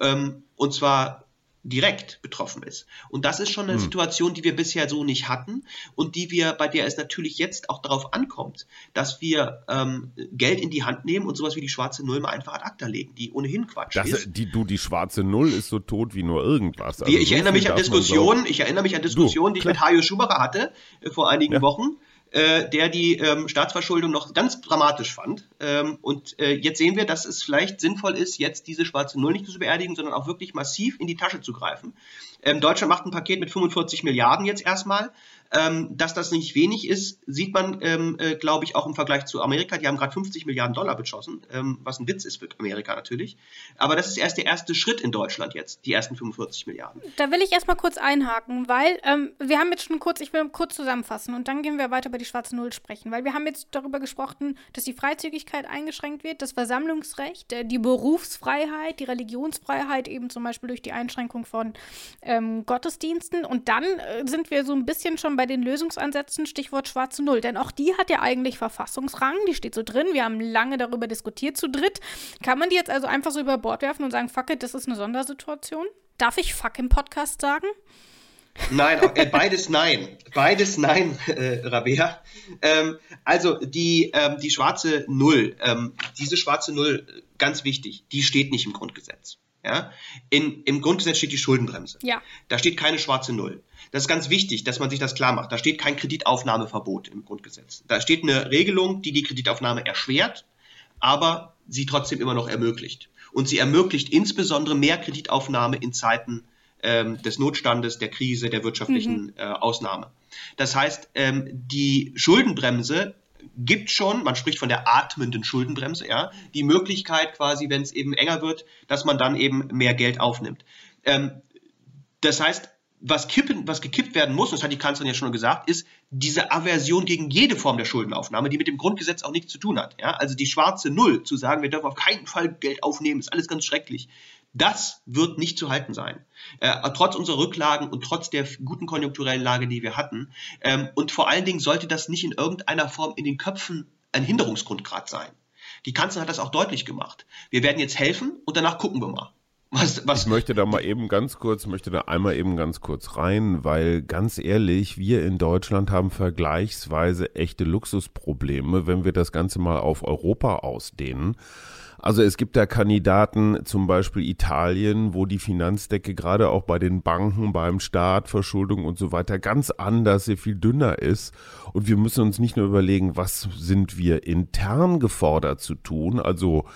[SPEAKER 3] Ähm, und zwar direkt betroffen ist. Und das ist schon eine hm. Situation, die wir bisher so nicht hatten und die wir, bei der es natürlich jetzt auch darauf ankommt, dass wir ähm, Geld in die Hand nehmen und sowas wie die schwarze Null mal einfach ad acta legen, die ohnehin Quatsch
[SPEAKER 2] das,
[SPEAKER 3] ist.
[SPEAKER 2] Die, du, die schwarze Null ist so tot wie nur irgendwas.
[SPEAKER 3] Also ich, so erinnere mich an Diskussionen, ich erinnere mich an Diskussionen, die ich mit Hajo Schumacher hatte äh, vor einigen ja. Wochen äh, der die ähm, Staatsverschuldung noch ganz dramatisch fand. Ähm, und äh, jetzt sehen wir, dass es vielleicht sinnvoll ist, jetzt diese schwarze Null nicht zu beerdigen, sondern auch wirklich massiv in die Tasche zu greifen. Ähm, Deutschland macht ein Paket mit 45 Milliarden jetzt erstmal. Ähm, dass das nicht wenig ist, sieht man, ähm, äh, glaube ich, auch im Vergleich zu Amerika. Die haben gerade 50 Milliarden Dollar beschossen, ähm, was ein Witz ist für Amerika natürlich. Aber das ist erst der erste Schritt in Deutschland jetzt, die ersten 45 Milliarden.
[SPEAKER 1] Da will ich erstmal kurz einhaken, weil ähm, wir haben jetzt schon kurz, ich will kurz zusammenfassen und dann gehen wir weiter über die schwarze Null sprechen, weil wir haben jetzt darüber gesprochen, dass die Freizügigkeit eingeschränkt wird, das Versammlungsrecht, äh, die Berufsfreiheit, die Religionsfreiheit eben zum Beispiel durch die Einschränkung von ähm, Gottesdiensten und dann äh, sind wir so ein bisschen schon bei den Lösungsansätzen, Stichwort schwarze Null. Denn auch die hat ja eigentlich Verfassungsrang, die steht so drin. Wir haben lange darüber diskutiert zu dritt. Kann man die jetzt also einfach so über Bord werfen und sagen, fuck it, das ist eine Sondersituation? Darf ich fuck im Podcast sagen?
[SPEAKER 3] Nein, äh, beides nein. Beides nein, [laughs] äh, Rabea. Ähm, also die, ähm, die schwarze Null, ähm, diese schwarze Null, ganz wichtig, die steht nicht im Grundgesetz. Ja? In, Im Grundgesetz steht die Schuldenbremse.
[SPEAKER 1] Ja.
[SPEAKER 3] Da steht keine schwarze Null. Das ist ganz wichtig, dass man sich das klar macht. Da steht kein Kreditaufnahmeverbot im Grundgesetz. Da steht eine Regelung, die die Kreditaufnahme erschwert, aber sie trotzdem immer noch ermöglicht. Und sie ermöglicht insbesondere mehr Kreditaufnahme in Zeiten ähm, des Notstandes, der Krise, der wirtschaftlichen mhm. äh, Ausnahme. Das heißt, ähm, die Schuldenbremse gibt schon, man spricht von der atmenden Schuldenbremse, ja, die Möglichkeit quasi, wenn es eben enger wird, dass man dann eben mehr Geld aufnimmt. Ähm, das heißt, was, kippen, was gekippt werden muss, das hat die Kanzlerin ja schon gesagt, ist diese Aversion gegen jede Form der Schuldenaufnahme, die mit dem Grundgesetz auch nichts zu tun hat. Ja? Also die schwarze Null, zu sagen, wir dürfen auf keinen Fall Geld aufnehmen, ist alles ganz schrecklich. Das wird nicht zu halten sein. Äh, trotz unserer Rücklagen und trotz der guten konjunkturellen Lage, die wir hatten. Ähm, und vor allen Dingen sollte das nicht in irgendeiner Form in den Köpfen ein Hinderungsgrundgrad sein. Die Kanzlerin hat das auch deutlich gemacht. Wir werden jetzt helfen und danach gucken wir mal.
[SPEAKER 2] Was, was? Ich möchte da mal eben ganz kurz, möchte da einmal eben ganz kurz rein, weil ganz ehrlich, wir in Deutschland haben vergleichsweise echte Luxusprobleme, wenn wir das Ganze mal auf Europa ausdehnen. Also es gibt da Kandidaten, zum Beispiel Italien, wo die Finanzdecke gerade auch bei den Banken, beim Staat, Verschuldung und so weiter ganz anders, sehr viel dünner ist. Und wir müssen uns nicht nur überlegen, was sind wir intern gefordert zu tun, also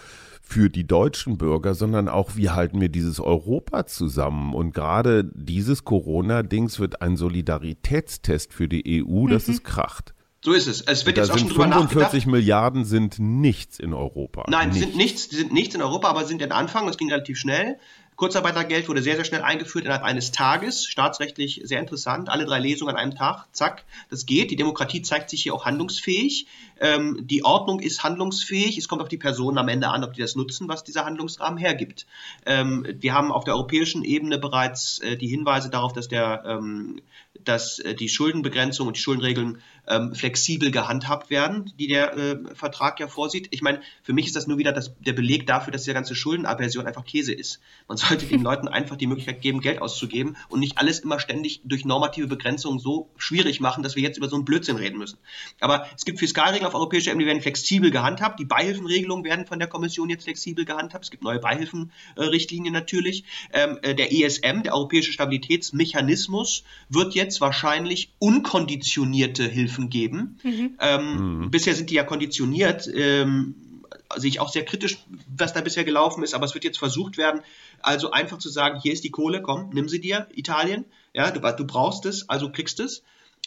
[SPEAKER 2] für die deutschen Bürger, sondern auch, wie halten wir dieses Europa zusammen? Und gerade dieses Corona-Dings wird ein Solidaritätstest für die EU, dass mhm. es kracht.
[SPEAKER 3] So ist es. Es wird da jetzt auch
[SPEAKER 2] schon drüber 45 Milliarden sind nichts in Europa.
[SPEAKER 3] Nein, nichts. sind nichts, sind nichts in Europa, aber sind der Anfang. Das ging relativ schnell. Kurzarbeitergeld wurde sehr, sehr schnell eingeführt innerhalb eines Tages. Staatsrechtlich sehr interessant. Alle drei Lesungen an einem Tag. Zack. Das geht. Die Demokratie zeigt sich hier auch handlungsfähig. Ähm, die Ordnung ist handlungsfähig. Es kommt auf die Personen am Ende an, ob die das nutzen, was dieser Handlungsrahmen hergibt. Ähm, wir haben auf der europäischen Ebene bereits äh, die Hinweise darauf, dass der, ähm, dass äh, die Schuldenbegrenzung und die Schuldenregeln ähm, flexibel gehandhabt werden, die der äh, Vertrag ja vorsieht. Ich meine, für mich ist das nur wieder das, der Beleg dafür, dass diese ganze Schuldenaversion einfach Käse ist. Man sollte den Leuten einfach die Möglichkeit geben, Geld auszugeben und nicht alles immer ständig durch normative Begrenzungen so schwierig machen, dass wir jetzt über so einen Blödsinn reden müssen. Aber es gibt Fiskalregeln auf europäischer Ebene, die werden flexibel gehandhabt. Die Beihilfenregelungen werden von der Kommission jetzt flexibel gehandhabt. Es gibt neue Beihilfenrichtlinien natürlich. Ähm, äh, der ESM, der Europäische Stabilitätsmechanismus, wird jetzt wahrscheinlich unkonditionierte Hilfen geben. Mhm. Ähm, mhm. Bisher sind die ja konditioniert. Ähm, sehe ich auch sehr kritisch, was da bisher gelaufen ist, aber es wird jetzt versucht werden, also einfach zu sagen, hier ist die Kohle, komm, nimm sie dir, Italien, ja, du, du brauchst es, also kriegst es.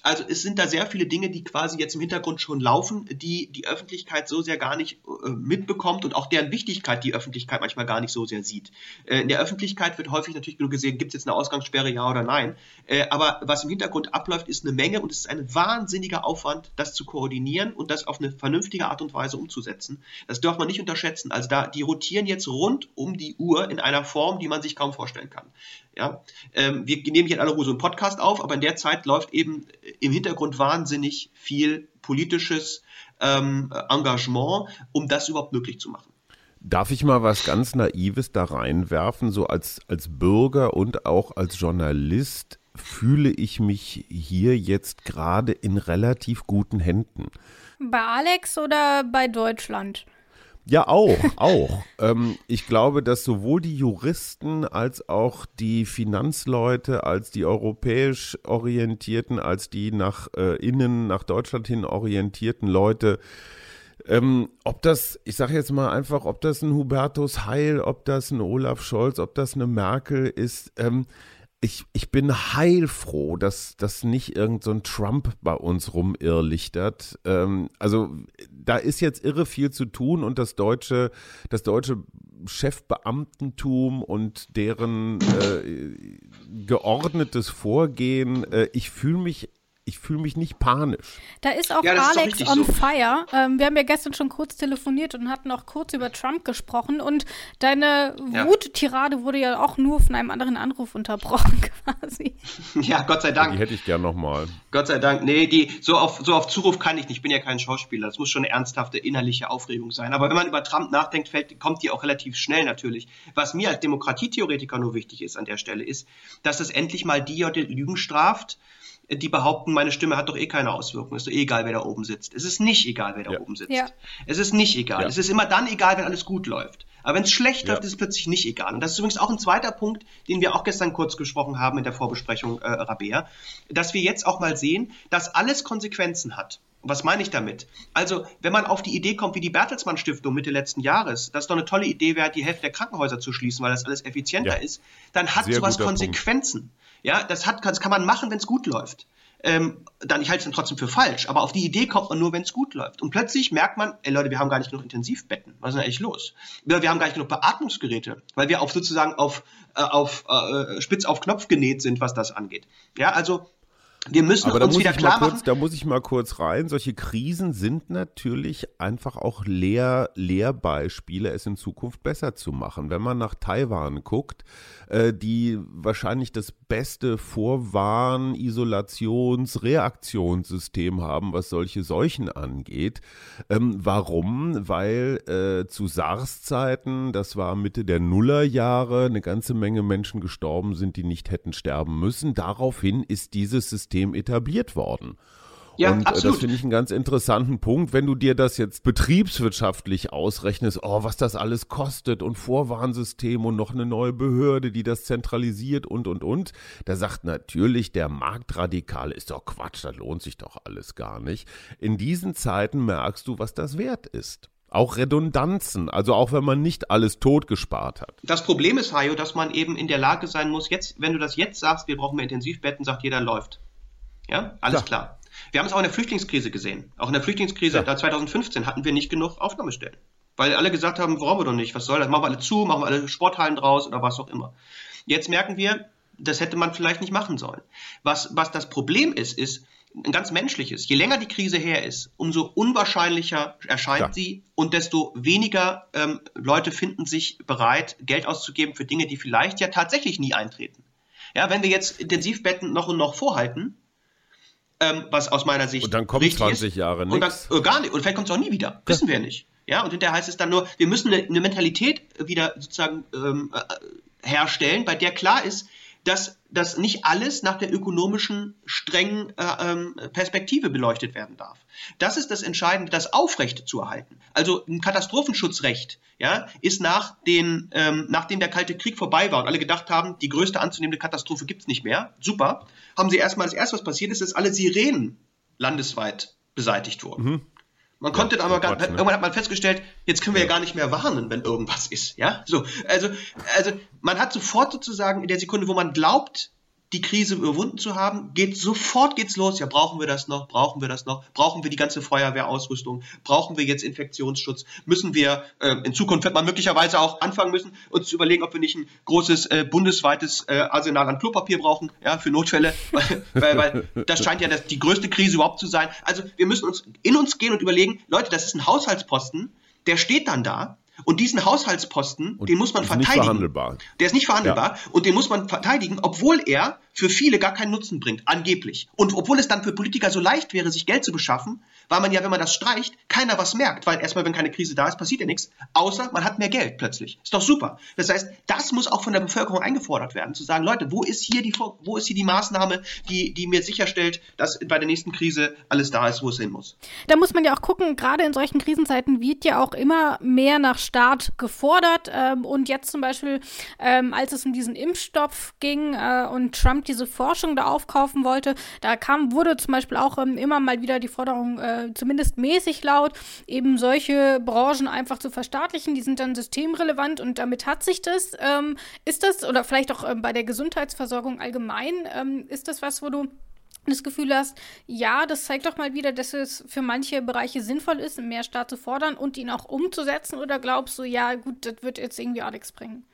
[SPEAKER 3] Also es sind da sehr viele Dinge, die quasi jetzt im Hintergrund schon laufen, die die Öffentlichkeit so sehr gar nicht äh, mitbekommt und auch deren Wichtigkeit die Öffentlichkeit manchmal gar nicht so sehr sieht. Äh, in der Öffentlichkeit wird häufig natürlich nur gesehen, gibt es jetzt eine Ausgangssperre, ja oder nein. Äh, aber was im Hintergrund abläuft, ist eine Menge und es ist ein wahnsinniger Aufwand, das zu koordinieren und das auf eine vernünftige Art und Weise umzusetzen. Das darf man nicht unterschätzen. Also da, die rotieren jetzt rund um die Uhr in einer Form, die man sich kaum vorstellen kann. Ja, ähm, wir nehmen hier in aller Ruhe so einen Podcast auf, aber in der Zeit läuft eben im Hintergrund wahnsinnig viel politisches ähm, Engagement, um das überhaupt möglich zu machen.
[SPEAKER 2] Darf ich mal was ganz Naives da reinwerfen? So als, als Bürger und auch als Journalist fühle ich mich hier jetzt gerade in relativ guten Händen.
[SPEAKER 1] Bei Alex oder bei Deutschland?
[SPEAKER 2] Ja, auch, auch. ähm, ich glaube, dass sowohl die Juristen als auch die Finanzleute, als die europäisch orientierten, als die nach äh, innen, nach Deutschland hin orientierten Leute, ähm, ob das, ich sage jetzt mal einfach, ob das ein Hubertus Heil, ob das ein Olaf Scholz, ob das eine Merkel ist, ähm, ich, ich bin heilfroh, dass, dass nicht irgend so ein Trump bei uns rumirrlichtert. Ähm, also da ist jetzt irre viel zu tun und das deutsche, das deutsche Chefbeamtentum und deren äh, geordnetes Vorgehen, äh, ich fühle mich ich fühle mich nicht panisch.
[SPEAKER 1] Da ist auch ja, Alex ist on so. fire. Ähm, wir haben ja gestern schon kurz telefoniert und hatten auch kurz über Trump gesprochen. Und deine ja. Wuttirade wurde ja auch nur von einem anderen Anruf unterbrochen, [laughs] quasi. [laughs]
[SPEAKER 3] Ja, Gott sei Dank.
[SPEAKER 2] Die hätte ich gern nochmal.
[SPEAKER 3] Gott sei Dank. Nee, die, so, auf, so auf Zuruf kann ich nicht. Ich bin ja kein Schauspieler. Das muss schon eine ernsthafte innerliche Aufregung sein. Aber wenn man über Trump nachdenkt, fällt, kommt die auch relativ schnell natürlich. Was mir als Demokratietheoretiker nur wichtig ist an der Stelle, ist, dass es endlich mal die Lügen straft, die behaupten, meine Stimme hat doch eh keine Auswirkungen. Ist doch eh egal, wer da oben sitzt. Es ist nicht egal, wer da ja. oben sitzt. Ja. Es ist nicht egal. Ja. Es ist immer dann egal, wenn alles gut läuft. Aber wenn es schlecht läuft, ist es plötzlich nicht egal. Und das ist übrigens auch ein zweiter Punkt, den wir auch gestern kurz gesprochen haben in der Vorbesprechung, äh, Rabea, dass wir jetzt auch mal sehen, dass alles Konsequenzen hat. Was meine ich damit? Also, wenn man auf die Idee kommt, wie die Bertelsmann Stiftung Mitte letzten Jahres, dass doch eine tolle Idee wäre, die Hälfte der Krankenhäuser zu schließen, weil das alles effizienter ist, dann hat Sehr sowas Konsequenzen. Punkt. Ja, das, hat, das kann man machen, wenn es gut läuft. Ähm, dann ich halte es dann trotzdem für falsch. Aber auf die Idee kommt man nur, wenn es gut läuft. Und plötzlich merkt man, ey Leute, wir haben gar nicht genug Intensivbetten. Was ist denn eigentlich los? Wir, wir haben gar nicht genug Beatmungsgeräte, weil wir auf sozusagen auf, äh, auf äh, spitz auf Knopf genäht sind, was das angeht. Ja, also wir müssen
[SPEAKER 2] Aber
[SPEAKER 3] uns wieder klar
[SPEAKER 2] kurz,
[SPEAKER 3] machen.
[SPEAKER 2] Da muss ich mal kurz rein. Solche Krisen sind natürlich einfach auch Lehr Lehrbeispiele, es in Zukunft besser zu machen. Wenn man nach Taiwan guckt, äh, die wahrscheinlich das beste Vorwarn-, Isolations-, Reaktionssystem haben, was solche Seuchen angeht. Ähm, warum? Weil äh, zu SARS-Zeiten, das war Mitte der Nullerjahre, eine ganze Menge Menschen gestorben sind, die nicht hätten sterben müssen. Daraufhin ist dieses System System etabliert worden. Ja, und absolut. das finde ich einen ganz interessanten Punkt, wenn du dir das jetzt betriebswirtschaftlich ausrechnest, oh, was das alles kostet und Vorwarnsystem und noch eine neue Behörde, die das zentralisiert und und und. Da sagt natürlich der Marktradikale, ist doch Quatsch, das lohnt sich doch alles gar nicht. In diesen Zeiten merkst du, was das wert ist. Auch Redundanzen, also auch wenn man nicht alles tot gespart hat.
[SPEAKER 3] Das Problem ist, Hajo, dass man eben in der Lage sein muss, jetzt, wenn du das jetzt sagst, wir brauchen mehr Intensivbetten, sagt jeder, läuft. Ja, alles klar. klar. Wir haben es auch in der Flüchtlingskrise gesehen. Auch in der Flüchtlingskrise ja. 2015 hatten wir nicht genug Aufnahmestellen. Weil alle gesagt haben, brauchen wir doch nicht, was soll das? Machen wir alle zu, machen wir alle Sporthallen draus oder was auch immer. Jetzt merken wir, das hätte man vielleicht nicht machen sollen. Was, was das Problem ist, ist ein ganz menschliches. Je länger die Krise her ist, umso unwahrscheinlicher erscheint ja. sie und desto weniger ähm, Leute finden sich bereit, Geld auszugeben für Dinge, die vielleicht ja tatsächlich nie eintreten. Ja, wenn wir jetzt Intensivbetten noch und noch vorhalten, ähm, was aus meiner Sicht.
[SPEAKER 2] Und dann kommen 20 ist. Jahre
[SPEAKER 3] nichts. Und dann, äh, gar nicht. Und vielleicht kommt es auch nie wieder. Wissen wir nicht. Ja, und hinterher heißt es dann nur, wir müssen eine, eine Mentalität wieder sozusagen ähm, äh, herstellen, bei der klar ist, dass, dass nicht alles nach der ökonomischen strengen äh, ähm, Perspektive beleuchtet werden darf. Das ist das Entscheidende, das aufrecht zu erhalten. Also ein Katastrophenschutzrecht ja, ist nach den, ähm, nachdem der Kalte Krieg vorbei war und alle gedacht haben, die größte anzunehmende Katastrophe gibt's nicht mehr, super, haben sie erstmal das erste, was passiert ist, dass alle Sirenen landesweit beseitigt wurden. Mhm. Man konnte aber gar, ne? irgendwann hat man festgestellt, jetzt können wir ja. ja. gar nicht mehr warnen, wenn irgendwas ist, ja? So, also, also man hat sofort sozusagen in der Sekunde, wo man glaubt, die Krise überwunden zu haben, geht sofort geht's los. Ja, brauchen wir das noch? Brauchen wir das noch? Brauchen wir die ganze Feuerwehrausrüstung? Brauchen wir jetzt Infektionsschutz? Müssen wir äh, in Zukunft wird man möglicherweise auch anfangen müssen, uns zu überlegen, ob wir nicht ein großes äh, bundesweites äh, Arsenal an Klopapier brauchen, ja, für Notfälle, [laughs] weil, weil das scheint ja das, die größte Krise überhaupt zu sein. Also wir müssen uns in uns gehen und überlegen, Leute, das ist ein Haushaltsposten, der steht dann da und diesen Haushaltsposten, und den muss man verteidigen.
[SPEAKER 2] Nicht verhandelbar.
[SPEAKER 3] Der ist nicht verhandelbar ja. und den muss man verteidigen, obwohl er für viele gar keinen Nutzen bringt, angeblich. Und obwohl es dann für Politiker so leicht wäre, sich Geld zu beschaffen, weil man ja, wenn man das streicht, keiner was merkt, weil erstmal, wenn keine Krise da ist, passiert ja nichts, außer man hat mehr Geld plötzlich. Ist doch super. Das heißt, das muss auch von der Bevölkerung eingefordert werden, zu sagen, Leute, wo ist hier die, wo ist hier die Maßnahme, die, die mir sicherstellt, dass bei der nächsten Krise alles da ist, wo es hin muss?
[SPEAKER 1] Da muss man ja auch gucken, gerade in solchen Krisenzeiten wird ja auch immer mehr nach Staat gefordert. Ähm, und jetzt zum Beispiel, ähm, als es um diesen Impfstoff ging äh, und Trump diese Forschung da aufkaufen wollte, da kam, wurde zum Beispiel auch ähm, immer mal wieder die Forderung, äh, zumindest mäßig laut, eben solche Branchen einfach zu verstaatlichen. Die sind dann systemrelevant und damit hat sich das. Ähm, ist das, oder vielleicht auch ähm, bei der Gesundheitsversorgung allgemein, ähm, ist das was, wo du das Gefühl hast, ja, das zeigt doch mal wieder, dass es für manche Bereiche sinnvoll ist, mehr Staat zu fordern und ihn auch umzusetzen? Oder glaubst du, ja, gut, das wird jetzt irgendwie auch nichts bringen?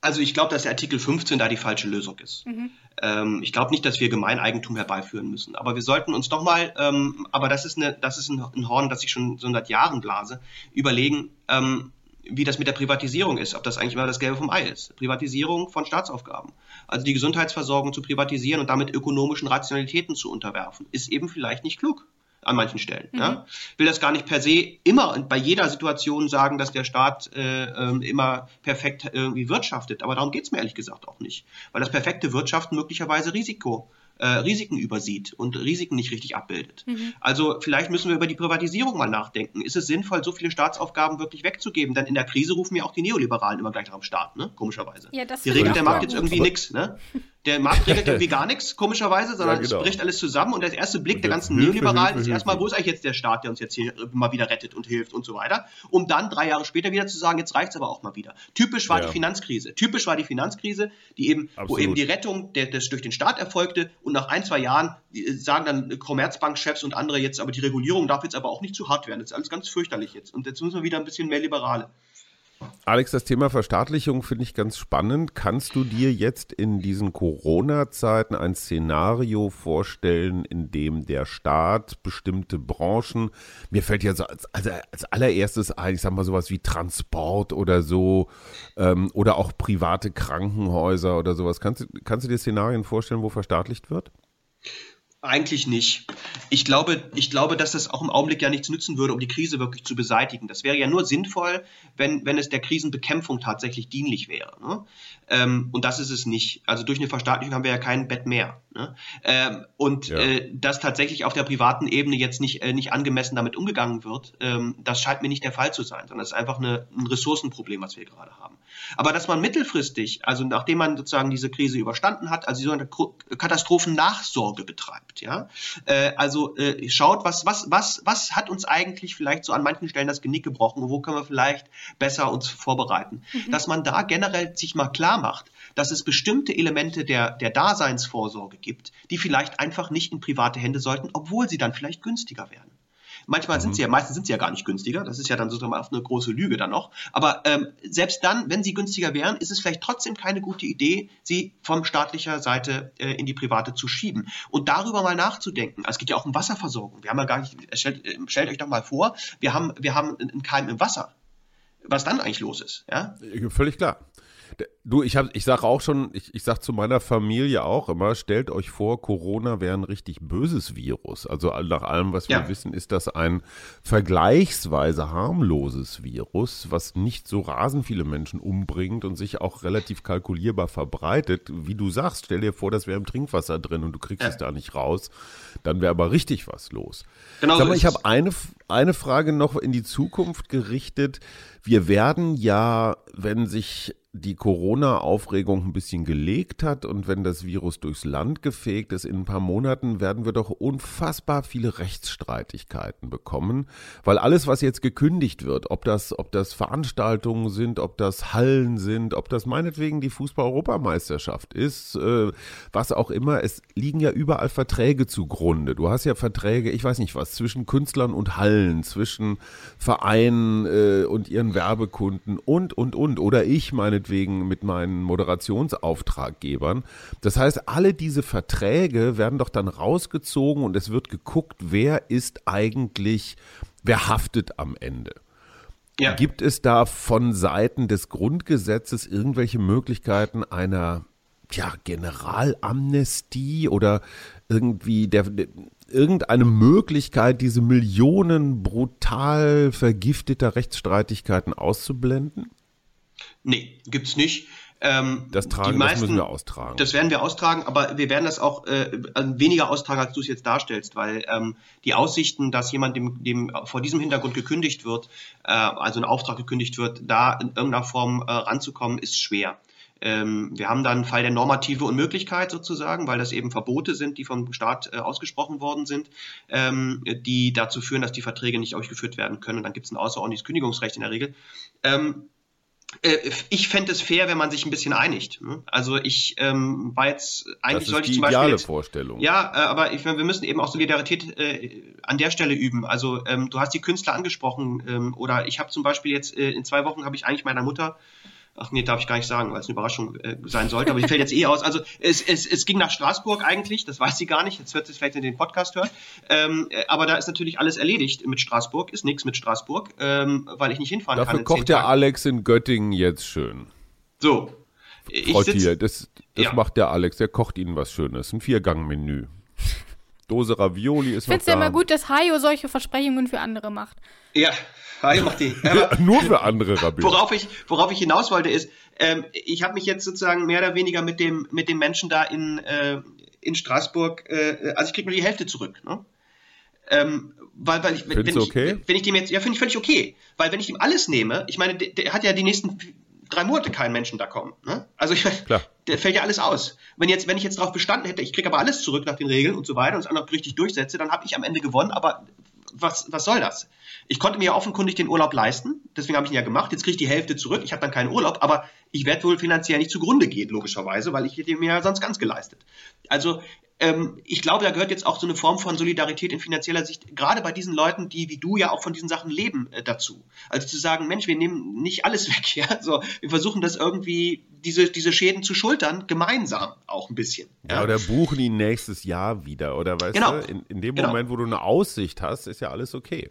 [SPEAKER 3] Also ich glaube, dass der Artikel 15 da die falsche Lösung ist. Mhm. Ähm, ich glaube nicht, dass wir Gemeineigentum herbeiführen müssen. Aber wir sollten uns doch mal, ähm, aber das ist, eine, das ist ein, Horn, das ich schon so seit Jahren blase, überlegen, ähm, wie das mit der Privatisierung ist, ob das eigentlich immer das Gelbe vom Ei ist. Privatisierung von Staatsaufgaben. Also die Gesundheitsversorgung zu privatisieren und damit ökonomischen Rationalitäten zu unterwerfen, ist eben vielleicht nicht klug an manchen Stellen. Mhm. Ja. Will das gar nicht per se immer und bei jeder Situation sagen, dass der Staat äh, äh, immer perfekt irgendwie wirtschaftet. Aber darum geht es mir ehrlich gesagt auch nicht. Weil das perfekte Wirtschaften möglicherweise Risiko äh, Risiken übersieht und Risiken nicht richtig abbildet. Mhm. Also vielleicht müssen wir über die Privatisierung mal nachdenken. Ist es sinnvoll, so viele Staatsaufgaben wirklich wegzugeben? Denn in der Krise rufen ja auch die Neoliberalen immer gleich nach dem Staat, ne? komischerweise. Ja, das die regelt der Markt jetzt irgendwie nichts. Ne? Der Markt regelt [laughs] irgendwie gar nichts, komischerweise, sondern ja, genau. es bricht alles zusammen und der erste Blick der ganzen Neoliberalen ist erstmal, wo ist eigentlich jetzt der Staat, der uns jetzt hier mal wieder rettet und hilft und so weiter, um dann drei Jahre später wieder zu sagen, jetzt reicht es aber auch mal wieder. Typisch war ja. die Finanzkrise. Typisch war die Finanzkrise, die eben, wo eben die Rettung der, des durch den Staat erfolgte und nach ein, zwei Jahren äh, sagen dann Commerzbankchefs und andere jetzt, aber die Regulierung darf jetzt aber auch nicht zu hart werden. Das ist alles ganz fürchterlich jetzt. Und jetzt müssen wir wieder ein bisschen mehr Liberale.
[SPEAKER 2] Alex, das Thema Verstaatlichung finde ich ganz spannend. Kannst du dir jetzt in diesen Corona-Zeiten ein Szenario vorstellen, in dem der Staat bestimmte Branchen, mir fällt ja so als, als, als allererstes ein, ich sag mal sowas wie Transport oder so, ähm, oder auch private Krankenhäuser oder sowas. Kannst, kannst du dir Szenarien vorstellen, wo verstaatlicht wird?
[SPEAKER 3] Eigentlich nicht. Ich glaube, ich glaube, dass das auch im Augenblick ja nichts nützen würde, um die Krise wirklich zu beseitigen. Das wäre ja nur sinnvoll, wenn, wenn es der Krisenbekämpfung tatsächlich dienlich wäre. Ne? Ähm, und das ist es nicht. Also durch eine Verstaatlichung haben wir ja kein Bett mehr. Ne? Ähm, und ja. äh, dass tatsächlich auf der privaten Ebene jetzt nicht, äh, nicht angemessen damit umgegangen wird, ähm, das scheint mir nicht der Fall zu sein, sondern es ist einfach eine, ein Ressourcenproblem, was wir gerade haben. Aber dass man mittelfristig, also nachdem man sozusagen diese Krise überstanden hat, also so eine Katastrophennachsorge betreibt, ja, äh, also äh, schaut, was, was, was, was hat uns eigentlich vielleicht so an manchen Stellen das Genick gebrochen, wo können wir vielleicht besser uns vorbereiten, mhm. dass man da generell sich mal klar macht, dass es bestimmte Elemente der, der Daseinsvorsorge gibt, die vielleicht einfach nicht in private Hände sollten, obwohl sie dann vielleicht günstiger werden. Manchmal mhm. sind sie ja, meistens sind sie ja gar nicht günstiger. Das ist ja dann sozusagen auf eine große Lüge dann noch. Aber ähm, selbst dann, wenn sie günstiger wären, ist es vielleicht trotzdem keine gute Idee, sie von staatlicher Seite äh, in die private zu schieben. Und darüber mal nachzudenken. Also es geht ja auch um Wasserversorgung. Wir haben ja gar nicht, stellt, äh, stellt euch doch mal vor, wir haben, wir haben einen Keim im Wasser. Was dann eigentlich los ist, ja?
[SPEAKER 2] Völlig klar. Du, ich, hab, ich sage auch schon, ich, ich sage zu meiner Familie auch immer, stellt euch vor, Corona wäre ein richtig böses Virus. Also nach allem, was wir ja. wissen, ist das ein vergleichsweise harmloses Virus, was nicht so rasend viele Menschen umbringt und sich auch relativ kalkulierbar verbreitet. Wie du sagst, stell dir vor, das wäre im Trinkwasser drin und du kriegst ja. es da nicht raus. Dann wäre aber richtig was los. Genau Sag mal, ich habe eine, eine Frage noch in die Zukunft gerichtet. Wir werden ja, wenn sich die Corona-Aufregung ein bisschen gelegt hat und wenn das Virus durchs Land gefegt ist, in ein paar Monaten werden wir doch unfassbar viele Rechtsstreitigkeiten bekommen, weil alles, was jetzt gekündigt wird, ob das, ob das Veranstaltungen sind, ob das Hallen sind, ob das meinetwegen die Fußball-Europameisterschaft ist, äh, was auch immer, es liegen ja überall Verträge zugrunde. Du hast ja Verträge, ich weiß nicht was, zwischen Künstlern und Hallen, zwischen Vereinen äh, und ihren Werbekunden und, und, und. Oder ich meine meinetwegen mit meinen Moderationsauftraggebern. Das heißt, alle diese Verträge werden doch dann rausgezogen und es wird geguckt, wer ist eigentlich, wer haftet am Ende. Ja. Gibt es da von Seiten des Grundgesetzes irgendwelche Möglichkeiten einer ja, Generalamnestie oder irgendwie der, irgendeine Möglichkeit, diese Millionen brutal vergifteter Rechtsstreitigkeiten auszublenden?
[SPEAKER 3] Nee, gibt's nicht.
[SPEAKER 2] Ähm, das tragen, meisten, das müssen wir austragen.
[SPEAKER 3] Das werden wir austragen, aber wir werden das auch äh, weniger austragen, als du es jetzt darstellst, weil ähm, die Aussichten, dass jemand dem, dem vor diesem Hintergrund gekündigt wird, äh, also ein Auftrag gekündigt wird, da in irgendeiner Form äh, ranzukommen, ist schwer. Ähm, wir haben dann einen Fall der normative Unmöglichkeit sozusagen, weil das eben Verbote sind, die vom Staat äh, ausgesprochen worden sind, ähm, die dazu führen, dass die Verträge nicht ausgeführt werden können. Und dann gibt es ein außerordentliches Kündigungsrecht in der Regel. Ähm, äh, ich fände es fair, wenn man sich ein bisschen einigt. Ne? Also ich ähm, war jetzt eigentlich
[SPEAKER 2] das
[SPEAKER 3] sollte
[SPEAKER 2] ich
[SPEAKER 3] zum
[SPEAKER 2] Beispiel ideale
[SPEAKER 3] jetzt,
[SPEAKER 2] Vorstellung.
[SPEAKER 3] Ja, äh, aber ich, wir müssen eben auch Solidarität äh, an der Stelle üben. Also ähm, du hast die Künstler angesprochen ähm, oder ich habe zum Beispiel jetzt äh, in zwei Wochen habe ich eigentlich meiner Mutter Ach nee, darf ich gar nicht sagen, weil es eine Überraschung äh, sein sollte, aber die fällt jetzt eh aus. Also es, es, es ging nach Straßburg eigentlich, das weiß sie gar nicht, jetzt wird sie es vielleicht in den Podcast hören. Ähm, äh, aber da ist natürlich alles erledigt mit Straßburg, ist nichts mit Straßburg, ähm, weil ich nicht hinfahren
[SPEAKER 2] Dafür
[SPEAKER 3] kann.
[SPEAKER 2] Dafür kocht der Alex in Göttingen jetzt schön.
[SPEAKER 3] So.
[SPEAKER 2] Ich Frau Thiel, das, das ja. macht der Alex, der kocht Ihnen was Schönes, ein Viergang-Menü. Dose Ravioli ist
[SPEAKER 1] ich noch da. Ich finde es ja immer gut, dass Hayo solche Versprechungen für andere macht.
[SPEAKER 3] Ja, Hajo macht die.
[SPEAKER 2] Nur für andere Rabbi.
[SPEAKER 3] Worauf ich, worauf ich hinaus wollte ist, ähm, ich habe mich jetzt sozusagen mehr oder weniger mit dem, mit dem Menschen da in, äh, in Straßburg, äh, also ich kriege nur die Hälfte zurück. Ne? Ähm, weil, weil ich, wenn, wenn,
[SPEAKER 2] okay?
[SPEAKER 3] ich, wenn ich dem jetzt, ja, finde ich völlig okay. Weil wenn ich ihm alles nehme, ich meine, der, der hat ja die nächsten drei Monate keinen Menschen da kommen. Ne? Also ich, Klar. [laughs] der fällt ja alles aus. Wenn jetzt, wenn ich jetzt darauf bestanden hätte, ich kriege aber alles zurück nach den Regeln und so weiter und es auch richtig durchsetze, dann habe ich am Ende gewonnen, aber was, was soll das? Ich konnte mir ja offenkundig den Urlaub leisten, deswegen habe ich ihn ja gemacht. Jetzt kriege ich die Hälfte zurück, ich habe dann keinen Urlaub, aber ich werde wohl finanziell nicht zugrunde gehen, logischerweise, weil ich hätte mir ja sonst ganz geleistet. Also ähm, ich glaube, da gehört jetzt auch so eine Form von Solidarität in finanzieller Sicht, gerade bei diesen Leuten, die wie du ja auch von diesen Sachen leben, äh, dazu. Also zu sagen, Mensch, wir nehmen nicht alles [laughs] weg, ja, so, wir versuchen das irgendwie, diese, diese Schäden zu schultern, gemeinsam auch ein bisschen.
[SPEAKER 2] Ja, ja oder buchen ihn nächstes Jahr wieder, oder weißt
[SPEAKER 3] genau.
[SPEAKER 2] du, in, in dem
[SPEAKER 3] genau.
[SPEAKER 2] Moment, wo du eine Aussicht hast, ist ja alles okay.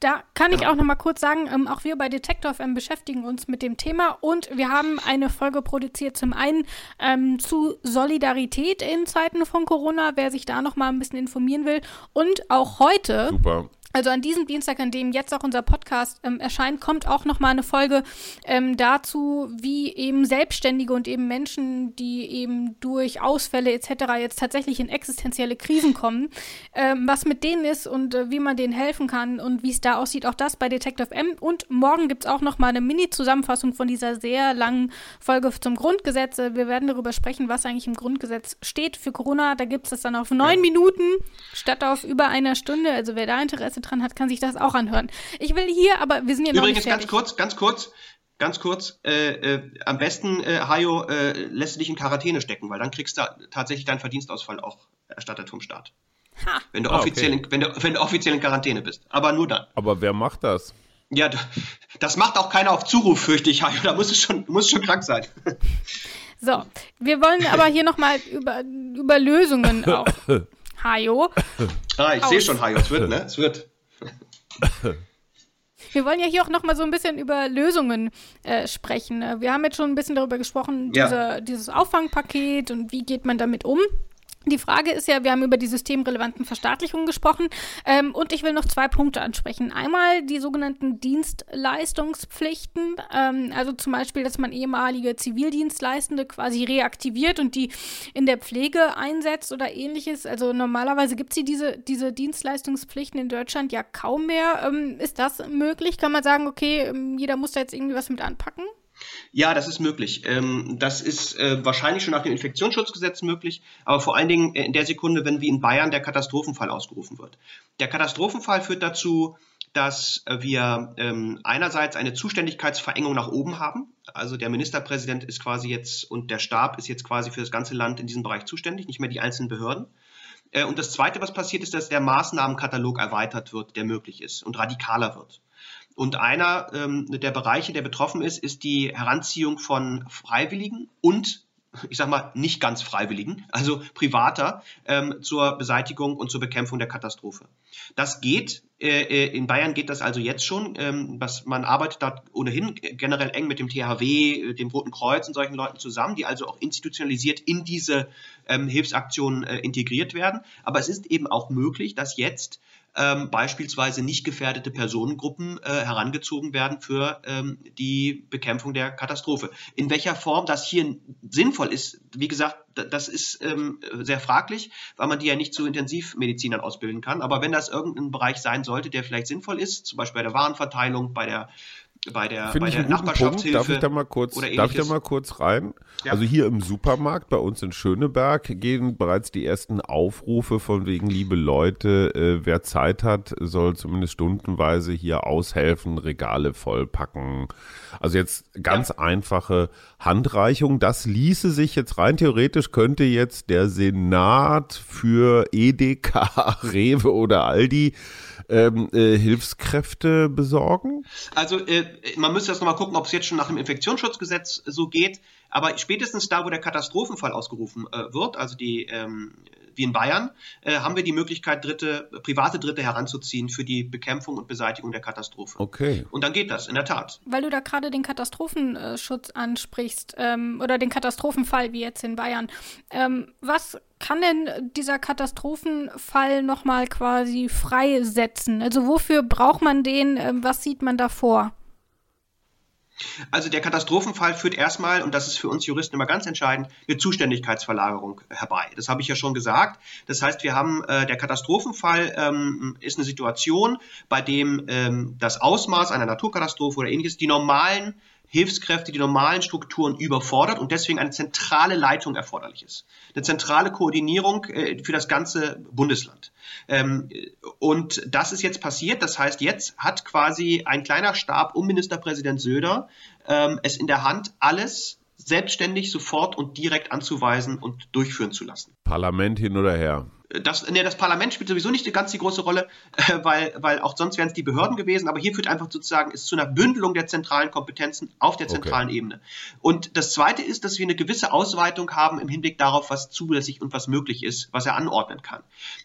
[SPEAKER 1] Da kann ich auch noch mal kurz sagen, ähm, auch wir bei Detector FM beschäftigen uns mit dem Thema und wir haben eine Folge produziert zum einen ähm, zu Solidarität in Zeiten von Corona, wer sich da noch mal ein bisschen informieren will und auch heute
[SPEAKER 2] Super.
[SPEAKER 1] Also an diesem Dienstag, an dem jetzt auch unser Podcast ähm, erscheint, kommt auch noch mal eine Folge ähm, dazu, wie eben Selbstständige und eben Menschen, die eben durch Ausfälle etc. jetzt tatsächlich in existenzielle Krisen kommen, ähm, was mit denen ist und äh, wie man denen helfen kann und wie es da aussieht. Auch das bei Detective M. Und morgen gibt es auch noch mal eine Mini-Zusammenfassung von dieser sehr langen Folge zum Grundgesetz. Wir werden darüber sprechen, was eigentlich im Grundgesetz steht für Corona. Da gibt es das dann auf neun. Minuten statt auf über einer Stunde. Also wer da Interesse Interesse dran hat, kann sich das auch anhören. Ich will hier, aber wir sind ja noch
[SPEAKER 3] Übrigens,
[SPEAKER 1] nicht
[SPEAKER 3] ganz kurz, ganz kurz, ganz kurz, äh, äh, am besten, äh, Hajo, äh, lässt du dich in Quarantäne stecken, weil dann kriegst du tatsächlich deinen Verdienstausfall auch erstattet vom Staat. Ha. Wenn du, ah, offiziell okay. in, wenn, du, wenn du offiziell in Quarantäne bist. Aber nur dann.
[SPEAKER 2] Aber wer macht das?
[SPEAKER 3] Ja, das macht auch keiner auf Zuruf, fürchte ich, Hajo. Da muss es schon, muss schon krank sein. [laughs]
[SPEAKER 1] So, wir wollen aber hier nochmal über, über Lösungen auch [laughs] Hajo.
[SPEAKER 3] Ah, ich sehe schon, Hajo, es wird, ne? Es wird. [coughs]
[SPEAKER 1] Wir wollen ja hier auch noch mal so ein bisschen über Lösungen äh, sprechen. Wir haben jetzt schon ein bisschen darüber gesprochen,
[SPEAKER 3] ja.
[SPEAKER 1] diese, dieses Auffangpaket und wie geht man damit um. Die Frage ist ja, wir haben über die systemrelevanten Verstaatlichungen gesprochen ähm, und ich will noch zwei Punkte ansprechen. Einmal die sogenannten Dienstleistungspflichten, ähm, also zum Beispiel, dass man ehemalige Zivildienstleistende quasi reaktiviert und die in der Pflege einsetzt oder ähnliches. Also normalerweise gibt es diese, diese Dienstleistungspflichten in Deutschland ja kaum mehr. Ähm, ist das möglich? Kann man sagen, okay, ähm, jeder muss da jetzt irgendwie was mit anpacken?
[SPEAKER 3] Ja, das ist möglich. Ähm, das ist äh, wahrscheinlich schon nach dem Infektionsschutzgesetz möglich, aber vor allen Dingen in der Sekunde, wenn wie in Bayern der Katastrophenfall ausgerufen wird. Der Katastrophenfall führt dazu, dass wir ähm, einerseits eine Zuständigkeitsverengung nach oben haben. Also der Ministerpräsident ist quasi jetzt und der Stab ist jetzt quasi für das ganze Land in diesem Bereich zuständig, nicht mehr die einzelnen Behörden. Äh, und das Zweite, was passiert, ist, dass der Maßnahmenkatalog erweitert wird, der möglich ist und radikaler wird. Und einer ähm, der Bereiche, der betroffen ist, ist die Heranziehung von Freiwilligen und ich sag mal, nicht ganz Freiwilligen, also Privater, ähm, zur Beseitigung und zur Bekämpfung der Katastrophe. Das geht, äh, äh in Bayern geht das also jetzt schon. Ähm, was, man arbeitet da ohnehin generell eng mit dem THW, dem Roten Kreuz und solchen Leuten zusammen, die also auch institutionalisiert in diese ähm, Hilfsaktionen äh, integriert werden. Aber es ist eben auch möglich, dass jetzt ähm, beispielsweise nicht gefährdete Personengruppen äh, herangezogen werden für ähm, die Bekämpfung der Katastrophe. In welcher Form das hier sinnvoll ist, wie gesagt, das ist ähm, sehr fraglich, weil man die ja nicht zu Intensivmedizinern ausbilden kann. Aber wenn das irgendein Bereich sein sollte, der vielleicht sinnvoll ist, zum Beispiel bei der Warenverteilung, bei der bei der,
[SPEAKER 2] bei der Nachbarschaftshilfe. Darf ich da mal kurz, darf ich da mal kurz rein? Ja. Also hier im Supermarkt bei uns in Schöneberg gehen bereits die ersten Aufrufe von wegen, liebe Leute, äh, wer Zeit hat, soll zumindest stundenweise hier aushelfen, Regale vollpacken. Also jetzt ganz ja. einfache Handreichung. Das ließe sich jetzt rein theoretisch, könnte jetzt der Senat für EDK, [laughs] Rewe oder Aldi ähm, äh, Hilfskräfte besorgen?
[SPEAKER 3] Also äh, man müsste jetzt nochmal gucken, ob es jetzt schon nach dem Infektionsschutzgesetz so geht. Aber spätestens da, wo der Katastrophenfall ausgerufen äh, wird, also die ähm, wie in Bayern, äh, haben wir die Möglichkeit, Dritte, private Dritte heranzuziehen für die Bekämpfung und Beseitigung der Katastrophe.
[SPEAKER 2] Okay.
[SPEAKER 3] Und dann geht das, in der Tat.
[SPEAKER 1] Weil du da gerade den Katastrophenschutz ansprichst ähm, oder den Katastrophenfall wie jetzt in Bayern. Ähm, was kann denn dieser Katastrophenfall nochmal quasi freisetzen? Also wofür braucht man den? Ähm, was sieht man da vor?
[SPEAKER 3] Also der Katastrophenfall führt erstmal, und das ist für uns Juristen immer ganz entscheidend, eine Zuständigkeitsverlagerung herbei. Das habe ich ja schon gesagt. Das heißt, wir haben, äh, der Katastrophenfall ähm, ist eine Situation, bei dem ähm, das Ausmaß einer Naturkatastrophe oder ähnliches die normalen Hilfskräfte, die normalen Strukturen überfordert und deswegen eine zentrale Leitung erforderlich ist. Eine zentrale Koordinierung äh, für das ganze Bundesland. Ähm, und das ist jetzt passiert. Das heißt, jetzt hat quasi ein kleiner Stab um Ministerpräsident Söder ähm, es in der Hand, alles selbstständig, sofort und direkt anzuweisen und durchführen zu lassen.
[SPEAKER 2] Parlament hin oder her
[SPEAKER 3] das, nee, das Parlament spielt sowieso nicht ganz die große Rolle, äh, weil, weil auch sonst wären es die Behörden gewesen, aber hier führt einfach sozusagen ist zu einer Bündelung der zentralen Kompetenzen auf der zentralen okay. Ebene. Und das Zweite ist, dass wir eine gewisse Ausweitung haben im Hinblick darauf, was zulässig und was möglich ist, was er anordnen kann.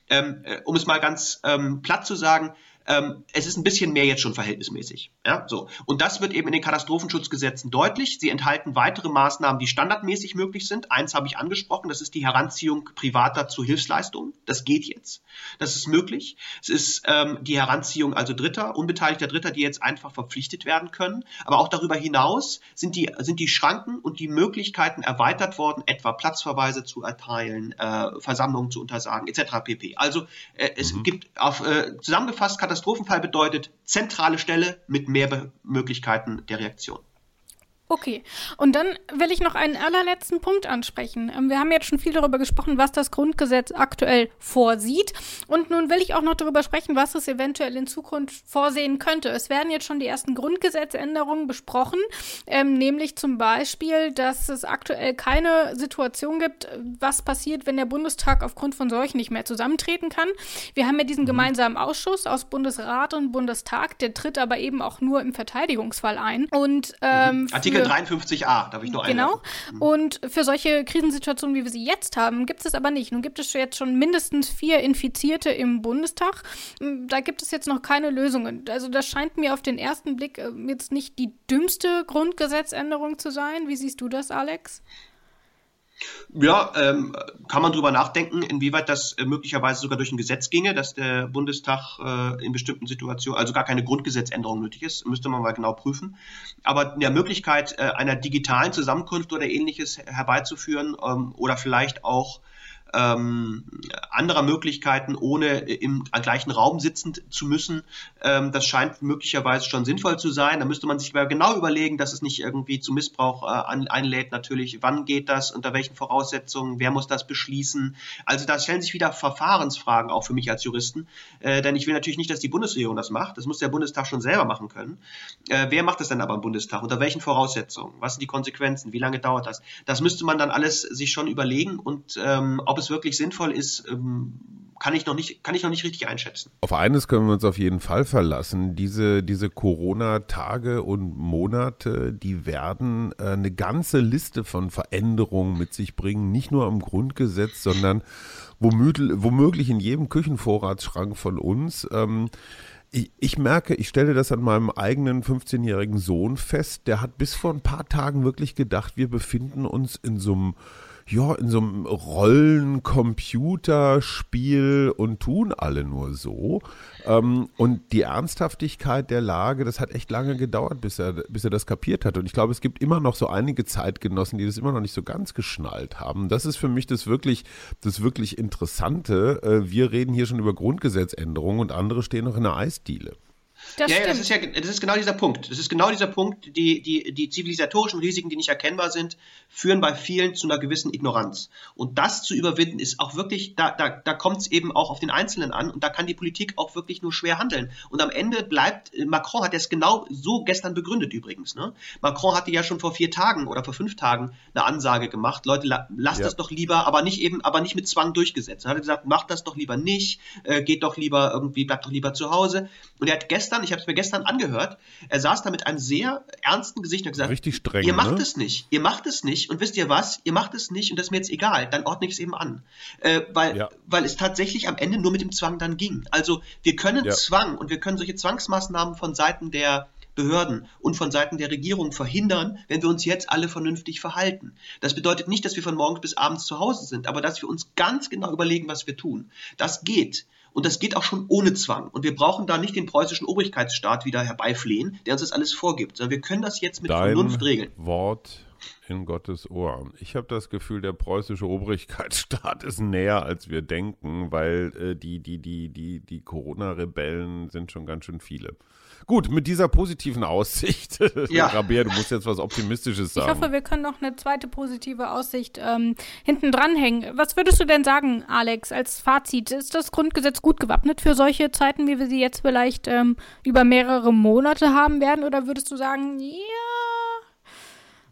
[SPEAKER 3] Ähm, äh, um es mal ganz ähm, platt zu sagen, ähm, es ist ein bisschen mehr jetzt schon verhältnismäßig. Ja, so. Und das wird eben in den Katastrophenschutzgesetzen deutlich. Sie enthalten weitere Maßnahmen, die standardmäßig möglich sind. Eins habe ich angesprochen, das ist die Heranziehung privater zu Hilfsleistungen. Das geht jetzt. Das ist möglich. Es ist ähm, die Heranziehung also Dritter, unbeteiligter Dritter, die jetzt einfach verpflichtet werden können. Aber auch darüber hinaus sind die, sind die Schranken und die Möglichkeiten erweitert worden, etwa Platzverweise zu erteilen, äh, Versammlungen zu untersagen, etc. pp. Also äh, es mhm. gibt auf, äh, zusammengefasst Katastrophenfall bedeutet zentrale Stelle mit mehr Möglichkeiten der Reaktion.
[SPEAKER 1] Okay, und dann will ich noch einen allerletzten Punkt ansprechen. Ähm, wir haben jetzt schon viel darüber gesprochen, was das Grundgesetz aktuell vorsieht. Und nun will ich auch noch darüber sprechen, was es eventuell in Zukunft vorsehen könnte. Es werden jetzt schon die ersten Grundgesetzänderungen besprochen, ähm, nämlich zum Beispiel, dass es aktuell keine Situation gibt, was passiert, wenn der Bundestag aufgrund von Seuchen nicht mehr zusammentreten kann. Wir haben ja diesen mhm. gemeinsamen Ausschuss aus Bundesrat und Bundestag, der tritt aber eben auch nur im Verteidigungsfall ein. Und
[SPEAKER 3] ähm, Artikel 53a, darf ich nur
[SPEAKER 1] Genau. Mhm. Und für solche Krisensituationen, wie wir sie jetzt haben, gibt es aber nicht. Nun gibt es jetzt schon mindestens vier Infizierte im Bundestag. Hm, da gibt es jetzt noch keine Lösungen. Also das scheint mir auf den ersten Blick äh, jetzt nicht die dümmste Grundgesetzänderung zu sein. Wie siehst du das, Alex?
[SPEAKER 3] Ja, ähm, kann man drüber nachdenken, inwieweit das äh, möglicherweise sogar durch ein Gesetz ginge, dass der Bundestag äh, in bestimmten Situationen, also gar keine Grundgesetzänderung nötig ist, müsste man mal genau prüfen. Aber der Möglichkeit äh, einer digitalen Zusammenkunft oder ähnliches herbeizuführen ähm, oder vielleicht auch ähm, anderer Möglichkeiten, ohne im gleichen Raum sitzend zu müssen. Ähm, das scheint möglicherweise schon sinnvoll zu sein. Da müsste man sich aber genau überlegen, dass es nicht irgendwie zu Missbrauch äh, einlädt. Natürlich, wann geht das, unter welchen Voraussetzungen, wer muss das beschließen. Also da stellen sich wieder Verfahrensfragen auch für mich als Juristen. Äh, denn ich will natürlich nicht, dass die Bundesregierung das macht. Das muss der Bundestag schon selber machen können. Äh, wer macht das denn aber im Bundestag? Unter welchen Voraussetzungen? Was sind die Konsequenzen? Wie lange dauert das? Das müsste man dann alles sich schon überlegen und ähm, ob es es wirklich sinnvoll ist, ähm, kann ich noch nicht, kann ich noch nicht richtig einschätzen.
[SPEAKER 2] Auf eines können wir uns auf jeden Fall verlassen. Diese, diese Corona-Tage und Monate, die werden äh, eine ganze Liste von Veränderungen mit sich bringen. Nicht nur am Grundgesetz, sondern womöglich, in jedem Küchenvorratsschrank von uns. Ähm, ich, merke, ich stelle das an meinem eigenen 15-jährigen Sohn fest, der hat bis vor ein paar Tagen wirklich gedacht, wir befinden uns in so einem ja, in so einem Rollencomputerspiel und tun alle nur so. Ähm, und die Ernsthaftigkeit der Lage, das hat echt lange gedauert, bis er, bis er das kapiert hat. Und ich glaube, es gibt immer noch so einige Zeitgenossen, die das immer noch nicht so ganz geschnallt haben. Das ist für mich das wirklich, das wirklich Interessante. Äh, wir reden hier schon über Grundgesetzänderungen und andere stehen noch in der Eisdiele.
[SPEAKER 3] Das ja, ja, das ist ja, das ist genau dieser Punkt. Das ist genau dieser Punkt. Die, die, die zivilisatorischen Risiken, die nicht erkennbar sind, führen bei vielen zu einer gewissen Ignoranz. Und das zu überwinden, ist auch wirklich, da, da, da kommt es eben auch auf den Einzelnen an und da kann die Politik auch wirklich nur schwer handeln. Und am Ende bleibt, Macron hat es genau so gestern begründet übrigens. Ne? Macron hatte ja schon vor vier Tagen oder vor fünf Tagen eine Ansage gemacht, Leute, lasst ja. das doch lieber, aber nicht eben, aber nicht mit Zwang durchgesetzt. Er hat gesagt, macht das doch lieber nicht, äh, geht doch lieber irgendwie, bleibt doch lieber zu Hause. Und er hat gestern, ich habe es mir gestern angehört, er saß da mit einem sehr ernsten Gesicht und hat gesagt,
[SPEAKER 2] Richtig streng,
[SPEAKER 3] ihr macht
[SPEAKER 2] ne?
[SPEAKER 3] es nicht, ihr macht es nicht und wisst ihr was, ihr macht es nicht und das ist mir jetzt egal, dann ordne ich es eben an. Äh, weil, ja. weil es tatsächlich am Ende nur mit dem Zwang dann ging. Also wir können ja. Zwang und wir können solche Zwangsmaßnahmen von Seiten der Behörden und von Seiten der Regierung verhindern, wenn wir uns jetzt alle vernünftig verhalten. Das bedeutet nicht, dass wir von morgens bis abends zu Hause sind, aber dass wir uns ganz genau überlegen, was wir tun. Das geht. Und das geht auch schon ohne Zwang. Und wir brauchen da nicht den preußischen Obrigkeitsstaat wieder herbeiflehen, der uns das alles vorgibt, sondern wir können das jetzt mit
[SPEAKER 2] Dein
[SPEAKER 3] Vernunft regeln.
[SPEAKER 2] Wort in Gottes Ohr. Ich habe das Gefühl, der preußische Obrigkeitsstaat ist näher, als wir denken, weil äh, die, die, die, die, die Corona-Rebellen sind schon ganz schön viele. Gut, mit dieser positiven Aussicht, [laughs] ja. Rabea, du musst jetzt was Optimistisches sagen.
[SPEAKER 1] Ich hoffe, wir können noch eine zweite positive Aussicht ähm, hinten dranhängen. Was würdest du denn sagen, Alex, als Fazit? Ist das Grundgesetz gut gewappnet für solche Zeiten, wie wir sie jetzt vielleicht ähm, über mehrere Monate haben werden? Oder würdest du sagen, ja,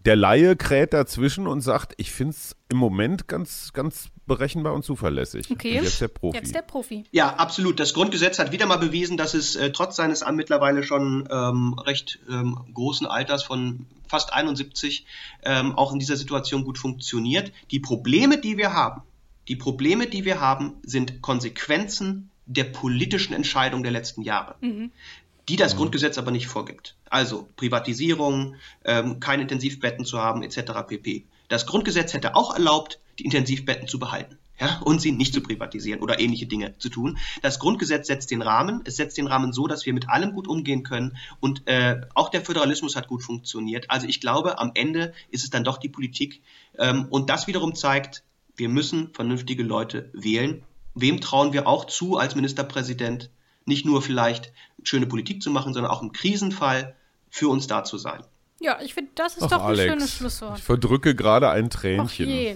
[SPEAKER 2] der Laie kräht dazwischen und sagt, ich finde es im Moment ganz, ganz berechenbar und zuverlässig.
[SPEAKER 1] Okay.
[SPEAKER 2] Und jetzt der Profi.
[SPEAKER 1] Jetzt der Profi.
[SPEAKER 3] Ja, absolut. Das Grundgesetz hat wieder mal bewiesen, dass es äh, trotz seines mittlerweile schon ähm, recht ähm, großen Alters von fast 71 ähm, auch in dieser Situation gut funktioniert. Die Probleme, die wir haben, die Probleme, die wir haben, sind Konsequenzen der politischen Entscheidung der letzten Jahre. Mhm die das mhm. Grundgesetz aber nicht vorgibt. Also Privatisierung, ähm, keine Intensivbetten zu haben, etc. pp. Das Grundgesetz hätte auch erlaubt, die Intensivbetten zu behalten. Ja, und sie nicht zu privatisieren oder ähnliche Dinge zu tun. Das Grundgesetz setzt den Rahmen. Es setzt den Rahmen so, dass wir mit allem gut umgehen können. Und äh, auch der Föderalismus hat gut funktioniert. Also ich glaube, am Ende ist es dann doch die Politik. Ähm, und das wiederum zeigt, wir müssen vernünftige Leute wählen. Wem trauen wir auch zu als Ministerpräsident? Nicht nur vielleicht schöne Politik zu machen, sondern auch im Krisenfall für uns da zu sein.
[SPEAKER 1] Ja, ich finde, das ist Ach, doch ein Alex, schönes Schlusswort.
[SPEAKER 2] Ich verdrücke gerade ein Tränchen.
[SPEAKER 1] Ach je.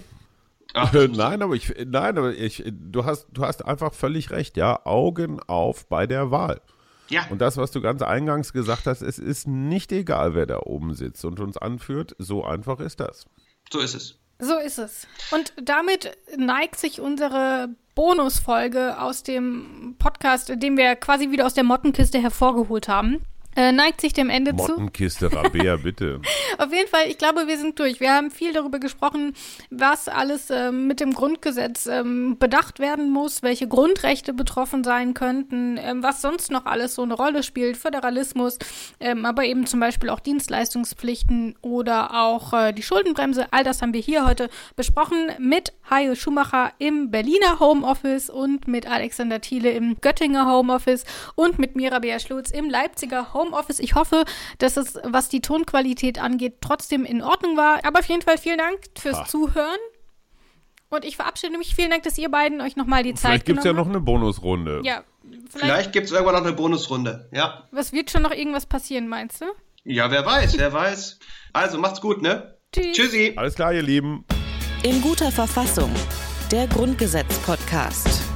[SPEAKER 2] Ach, nein, aber ich, nein, aber ich, du hast, du hast einfach völlig recht, ja. Augen auf bei der Wahl. Ja. Und das, was du ganz eingangs gesagt hast, es ist nicht egal, wer da oben sitzt und uns anführt. So einfach ist das.
[SPEAKER 3] So ist es.
[SPEAKER 1] So ist es. Und damit neigt sich unsere Bonusfolge aus dem Podcast, den wir quasi wieder aus der Mottenkiste hervorgeholt haben äh, neigt sich dem Ende
[SPEAKER 2] zu. Mottenkiste, Rabea, [laughs] bitte.
[SPEAKER 1] Auf jeden Fall, ich glaube, wir sind durch. Wir haben viel darüber gesprochen, was alles ähm, mit dem Grundgesetz ähm, bedacht werden muss, welche Grundrechte betroffen sein könnten, ähm, was sonst noch alles so eine Rolle spielt, Föderalismus, ähm, aber eben zum Beispiel auch Dienstleistungspflichten oder auch äh, die Schuldenbremse. All das haben wir hier heute besprochen mit Hajo Schumacher im Berliner Homeoffice und mit Alexander Thiele im Göttinger Homeoffice und mit Mira Bea Schlutz im Leipziger Homeoffice. Homeoffice. Ich hoffe, dass es, was die Tonqualität angeht, trotzdem in Ordnung war. Aber auf jeden Fall vielen Dank fürs ha. Zuhören. Und ich verabschiede mich. Vielen Dank, dass ihr beiden euch nochmal die Zeit
[SPEAKER 2] Vielleicht gibt es ja noch eine Bonusrunde.
[SPEAKER 1] Ja.
[SPEAKER 3] Vielleicht, vielleicht gibt es irgendwann noch eine Bonusrunde. Ja.
[SPEAKER 1] Was wird schon noch irgendwas passieren, meinst du?
[SPEAKER 3] Ja, wer weiß, wer weiß. Also macht's gut, ne?
[SPEAKER 1] Tschüss.
[SPEAKER 3] Tschüssi.
[SPEAKER 2] Alles klar, ihr Lieben.
[SPEAKER 4] In guter Verfassung. Der Grundgesetz-Podcast.